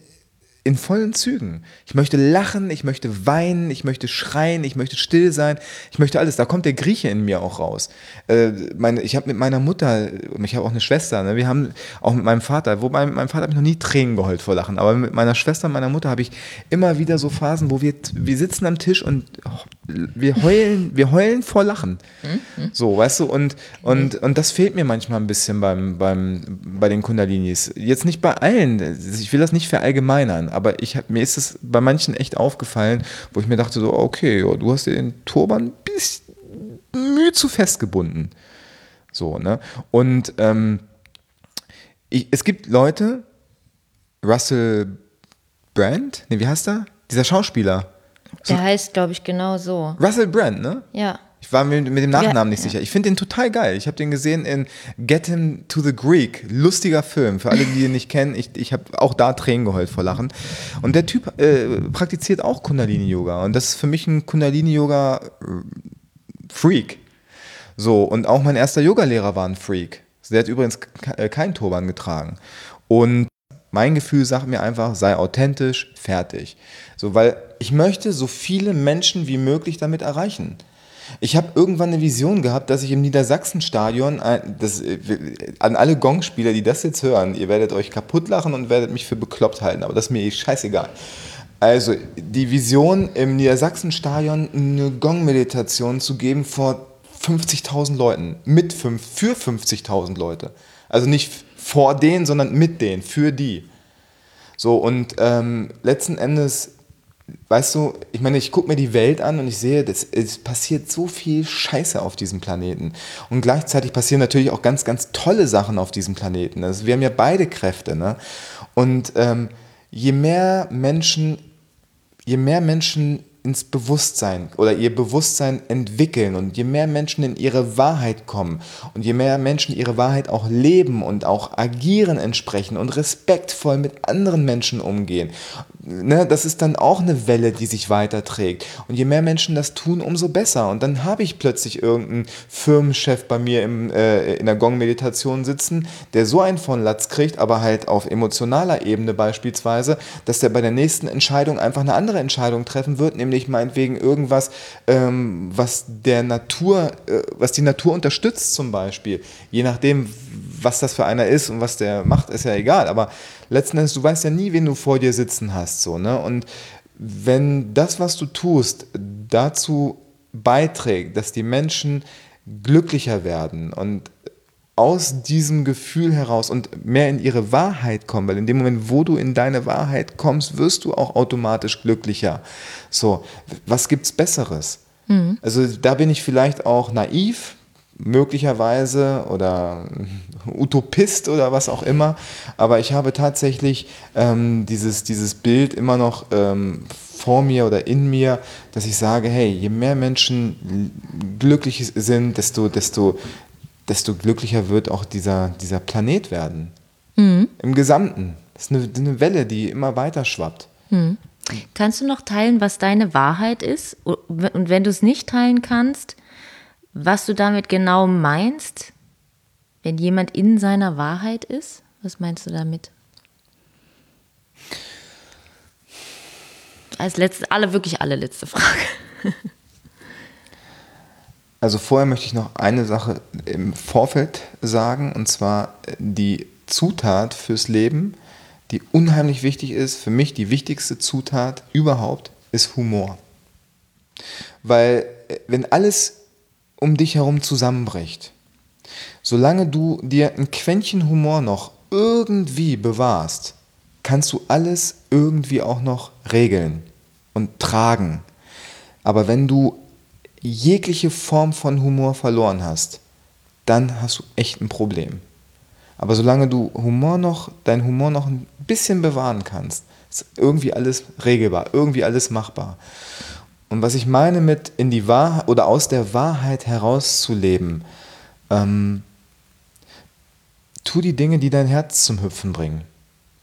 in vollen Zügen. Ich möchte lachen, ich möchte weinen, ich möchte schreien, ich möchte still sein, ich möchte alles. Da kommt der Grieche in mir auch raus. Äh, meine, ich habe mit meiner Mutter, ich habe auch eine Schwester, ne, wir haben auch mit meinem Vater, wobei mit meinem Vater habe ich noch nie Tränen geheult vor Lachen, aber mit meiner Schwester und meiner Mutter habe ich immer wieder so Phasen, wo wir, wir sitzen am Tisch und oh, wir heulen, wir heulen vor Lachen. Mhm. So, weißt du, und, und, und das fehlt mir manchmal ein bisschen beim, beim, bei den Kundalinis. Jetzt nicht bei allen, ich will das nicht verallgemeinern, aber ich hab, mir ist es bei manchen echt aufgefallen, wo ich mir dachte, so, okay, du hast dir den Turban bis mühe zu festgebunden. So, ne? Und ähm, ich, es gibt Leute, Russell Brand, ne, wie heißt er? Dieser Schauspieler. Der so, heißt, glaube ich, genau so. Russell Brand, ne? Ja. Ich war mir mit dem Nachnamen ja, nicht sicher. Ich finde den total geil. Ich habe den gesehen in Get Him to the Greek. Lustiger Film. Für alle, die ihn nicht kennen, ich, ich habe auch da Tränen geheult vor Lachen. Und der Typ äh, praktiziert auch Kundalini-Yoga. Und das ist für mich ein Kundalini-Yoga-Freak. So, und auch mein erster Yogalehrer war ein Freak. Der hat übrigens äh, keinen Turban getragen. Und mein Gefühl sagt mir einfach, sei authentisch, fertig. So, weil ich möchte so viele Menschen wie möglich damit erreichen. Ich habe irgendwann eine Vision gehabt, dass ich im Niedersachsenstadion, das, äh, an alle Gongspieler, die das jetzt hören, ihr werdet euch kaputt lachen und werdet mich für bekloppt halten, aber das ist mir eh scheißegal. Also die Vision im Niedersachsenstadion eine Gong-Meditation zu geben vor 50.000 Leuten, mit fünf, für 50.000 Leute. Also nicht vor denen, sondern mit denen, für die. So und ähm, letzten Endes weißt du, ich meine, ich gucke mir die Welt an und ich sehe, das, es passiert so viel Scheiße auf diesem Planeten. Und gleichzeitig passieren natürlich auch ganz, ganz tolle Sachen auf diesem Planeten. Also wir haben ja beide Kräfte. Ne? Und ähm, je mehr Menschen, je mehr Menschen ins Bewusstsein oder ihr Bewusstsein entwickeln und je mehr Menschen in ihre Wahrheit kommen und je mehr Menschen ihre Wahrheit auch leben und auch agieren entsprechend und respektvoll mit anderen Menschen umgehen ne, das ist dann auch eine Welle, die sich weiterträgt. Und je mehr Menschen das tun, umso besser. Und dann habe ich plötzlich irgendeinen Firmenchef bei mir im, äh, in der Gong-Meditation sitzen, der so einen von Latz kriegt, aber halt auf emotionaler Ebene beispielsweise, dass der bei der nächsten Entscheidung einfach eine andere Entscheidung treffen wird, nämlich meinetwegen irgendwas, ähm, was der Natur, äh, was die Natur unterstützt zum Beispiel. Je nachdem, was das für einer ist und was der macht, ist ja egal. Aber letzten Endes, du weißt ja nie, wen du vor dir sitzen hast. So, ne? Und wenn das, was du tust, dazu beiträgt, dass die Menschen glücklicher werden und aus diesem Gefühl heraus und mehr in ihre Wahrheit kommen, weil in dem Moment, wo du in deine Wahrheit kommst, wirst du auch automatisch glücklicher. So, was gibt's Besseres? Mhm. Also da bin ich vielleicht auch naiv, möglicherweise oder Utopist oder was auch immer, aber ich habe tatsächlich ähm, dieses, dieses Bild immer noch ähm, vor mir oder in mir, dass ich sage, hey, je mehr Menschen glücklich sind, desto, desto, desto glücklicher wird auch dieser, dieser Planet werden. Mhm. Im Gesamten. Das ist eine, eine, Welle, die immer weiter schwappt. Mhm. Kannst du noch teilen, was deine Wahrheit ist? Und wenn du es nicht teilen kannst, was du damit genau meinst, wenn jemand in seiner Wahrheit ist? Was meinst du damit? Als letzte, alle, wirklich alle letzte Frage. Also vorher möchte ich noch eine Sache im Vorfeld sagen, und zwar die Zutat fürs Leben, die unheimlich wichtig ist, für mich die wichtigste Zutat überhaupt, ist Humor. Weil äh, wenn alles um dich herum zusammenbricht, solange du dir ein Quäntchen Humor noch irgendwie bewahrst, kannst du alles irgendwie auch noch regeln und tragen. Aber wenn du jegliche Form von Humor verloren hast, dann hast du echt ein Problem. Aber solange du Humor noch, dein Humor noch ein bisschen bewahren kannst, ist irgendwie alles regelbar, irgendwie alles machbar. Und was ich meine mit in die Wahrheit oder aus der Wahrheit herauszuleben, ähm, tu die Dinge, die dein Herz zum Hüpfen bringen.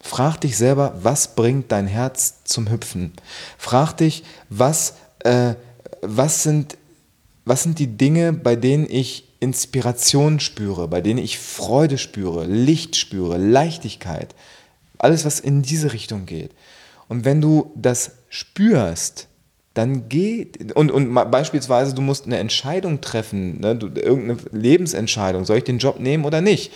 Frag dich selber, was bringt dein Herz zum Hüpfen? Frag dich, was, äh, was, sind, was sind die Dinge, bei denen ich Inspiration spüre, bei denen ich Freude spüre, Licht spüre, Leichtigkeit. Alles, was in diese Richtung geht. Und wenn du das spürst, dann geh und, und beispielsweise du musst eine Entscheidung treffen, ne, du, irgendeine Lebensentscheidung, soll ich den Job nehmen oder nicht?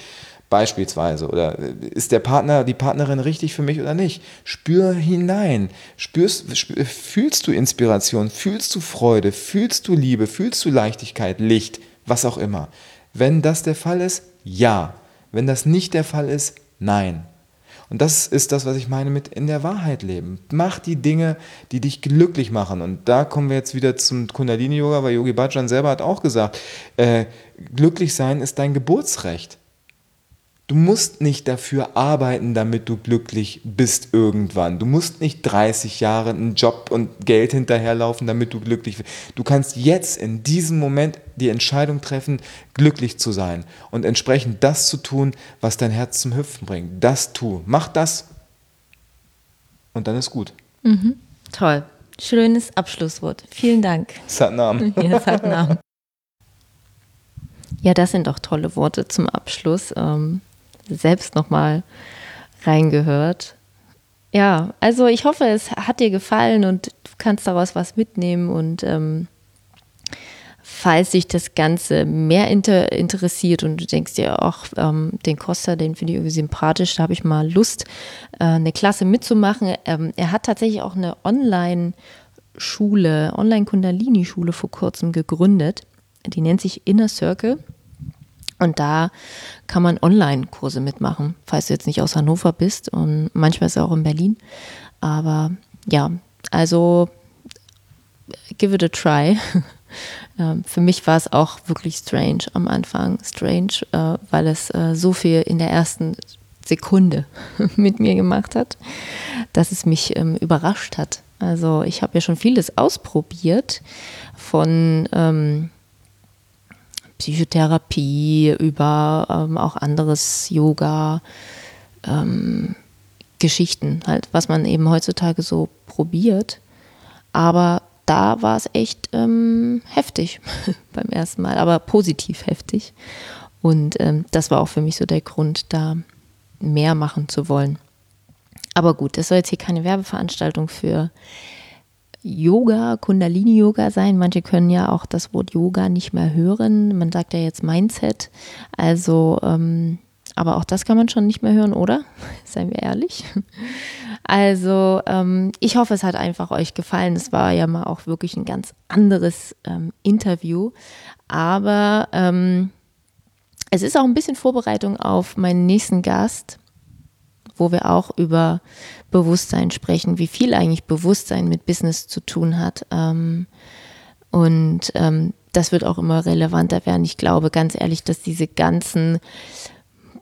Beispielsweise. Oder ist der Partner, die Partnerin richtig für mich oder nicht? Spür hinein. Spürst, spür, fühlst du Inspiration? Fühlst du Freude? Fühlst du Liebe? Fühlst du Leichtigkeit, Licht? Was auch immer. Wenn das der Fall ist, ja. Wenn das nicht der Fall ist, nein. Und das ist das, was ich meine mit in der Wahrheit leben. Mach die Dinge, die dich glücklich machen. Und da kommen wir jetzt wieder zum Kundalini-Yoga, weil Yogi Bhajan selber hat auch gesagt, äh, glücklich sein ist dein Geburtsrecht. Du musst nicht dafür arbeiten, damit du glücklich bist irgendwann. Du musst nicht 30 Jahre einen Job und Geld hinterherlaufen, damit du glücklich bist. Du kannst jetzt in diesem Moment die Entscheidung treffen, glücklich zu sein und entsprechend das zu tun, was dein Herz zum Hüpfen bringt. Das tu. Mach das und dann ist gut. Mhm. Toll. Schönes Abschlusswort. Vielen Dank. Satnam. Ja, Satnam. Ja, das sind doch tolle Worte zum Abschluss. Ähm selbst nochmal reingehört. Ja, also ich hoffe, es hat dir gefallen und du kannst daraus was mitnehmen und ähm, falls sich das Ganze mehr inter interessiert und du denkst dir, ach, ähm, den Costa, den finde ich irgendwie sympathisch, da habe ich mal Lust, äh, eine Klasse mitzumachen. Ähm, er hat tatsächlich auch eine Online-Schule, Online-Kundalini-Schule vor kurzem gegründet. Die nennt sich Inner Circle. Und da kann man Online-Kurse mitmachen, falls du jetzt nicht aus Hannover bist. Und manchmal ist er auch in Berlin. Aber ja, also give it a try. Ähm, für mich war es auch wirklich strange am Anfang. Strange, äh, weil es äh, so viel in der ersten Sekunde mit mir gemacht hat, dass es mich ähm, überrascht hat. Also ich habe ja schon vieles ausprobiert von ähm, Psychotherapie über ähm, auch anderes Yoga, ähm, Geschichten, halt, was man eben heutzutage so probiert. Aber da war es echt ähm, heftig beim ersten Mal, aber positiv heftig. Und ähm, das war auch für mich so der Grund, da mehr machen zu wollen. Aber gut, das soll jetzt hier keine Werbeveranstaltung für Yoga, Kundalini-Yoga sein. Manche können ja auch das Wort Yoga nicht mehr hören. Man sagt ja jetzt Mindset. Also, ähm, aber auch das kann man schon nicht mehr hören, oder? Seien wir ehrlich. Also ähm, ich hoffe, es hat einfach euch gefallen. Es war ja mal auch wirklich ein ganz anderes ähm, Interview. Aber ähm, es ist auch ein bisschen Vorbereitung auf meinen nächsten Gast, wo wir auch über Bewusstsein sprechen, wie viel eigentlich Bewusstsein mit Business zu tun hat. Ähm, und ähm, das wird auch immer relevanter werden. Ich glaube ganz ehrlich, dass diese ganzen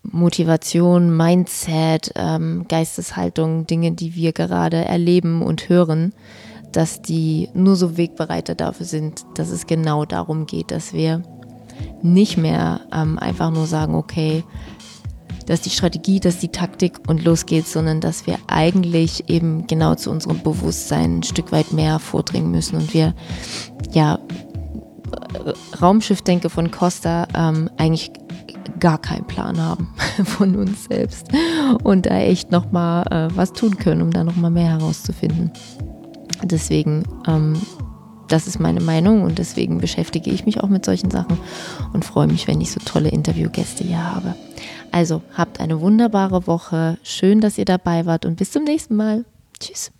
Motivation, Mindset, ähm, Geisteshaltung, Dinge, die wir gerade erleben und hören, dass die nur so Wegbereiter dafür sind, dass es genau darum geht, dass wir nicht mehr ähm, einfach nur sagen, okay, das ist die Strategie, das ist die Taktik und los geht's, sondern dass wir eigentlich eben genau zu unserem Bewusstsein ein Stück weit mehr vordringen müssen und wir ja Raumschiffdenke von Costa ähm, eigentlich gar keinen Plan haben von uns selbst und da echt nochmal äh, was tun können, um da nochmal mehr herauszufinden. Deswegen, ähm, das ist meine Meinung und deswegen beschäftige ich mich auch mit solchen Sachen und freue mich, wenn ich so tolle Interviewgäste hier habe. Also habt eine wunderbare Woche, schön, dass ihr dabei wart und bis zum nächsten Mal. Tschüss.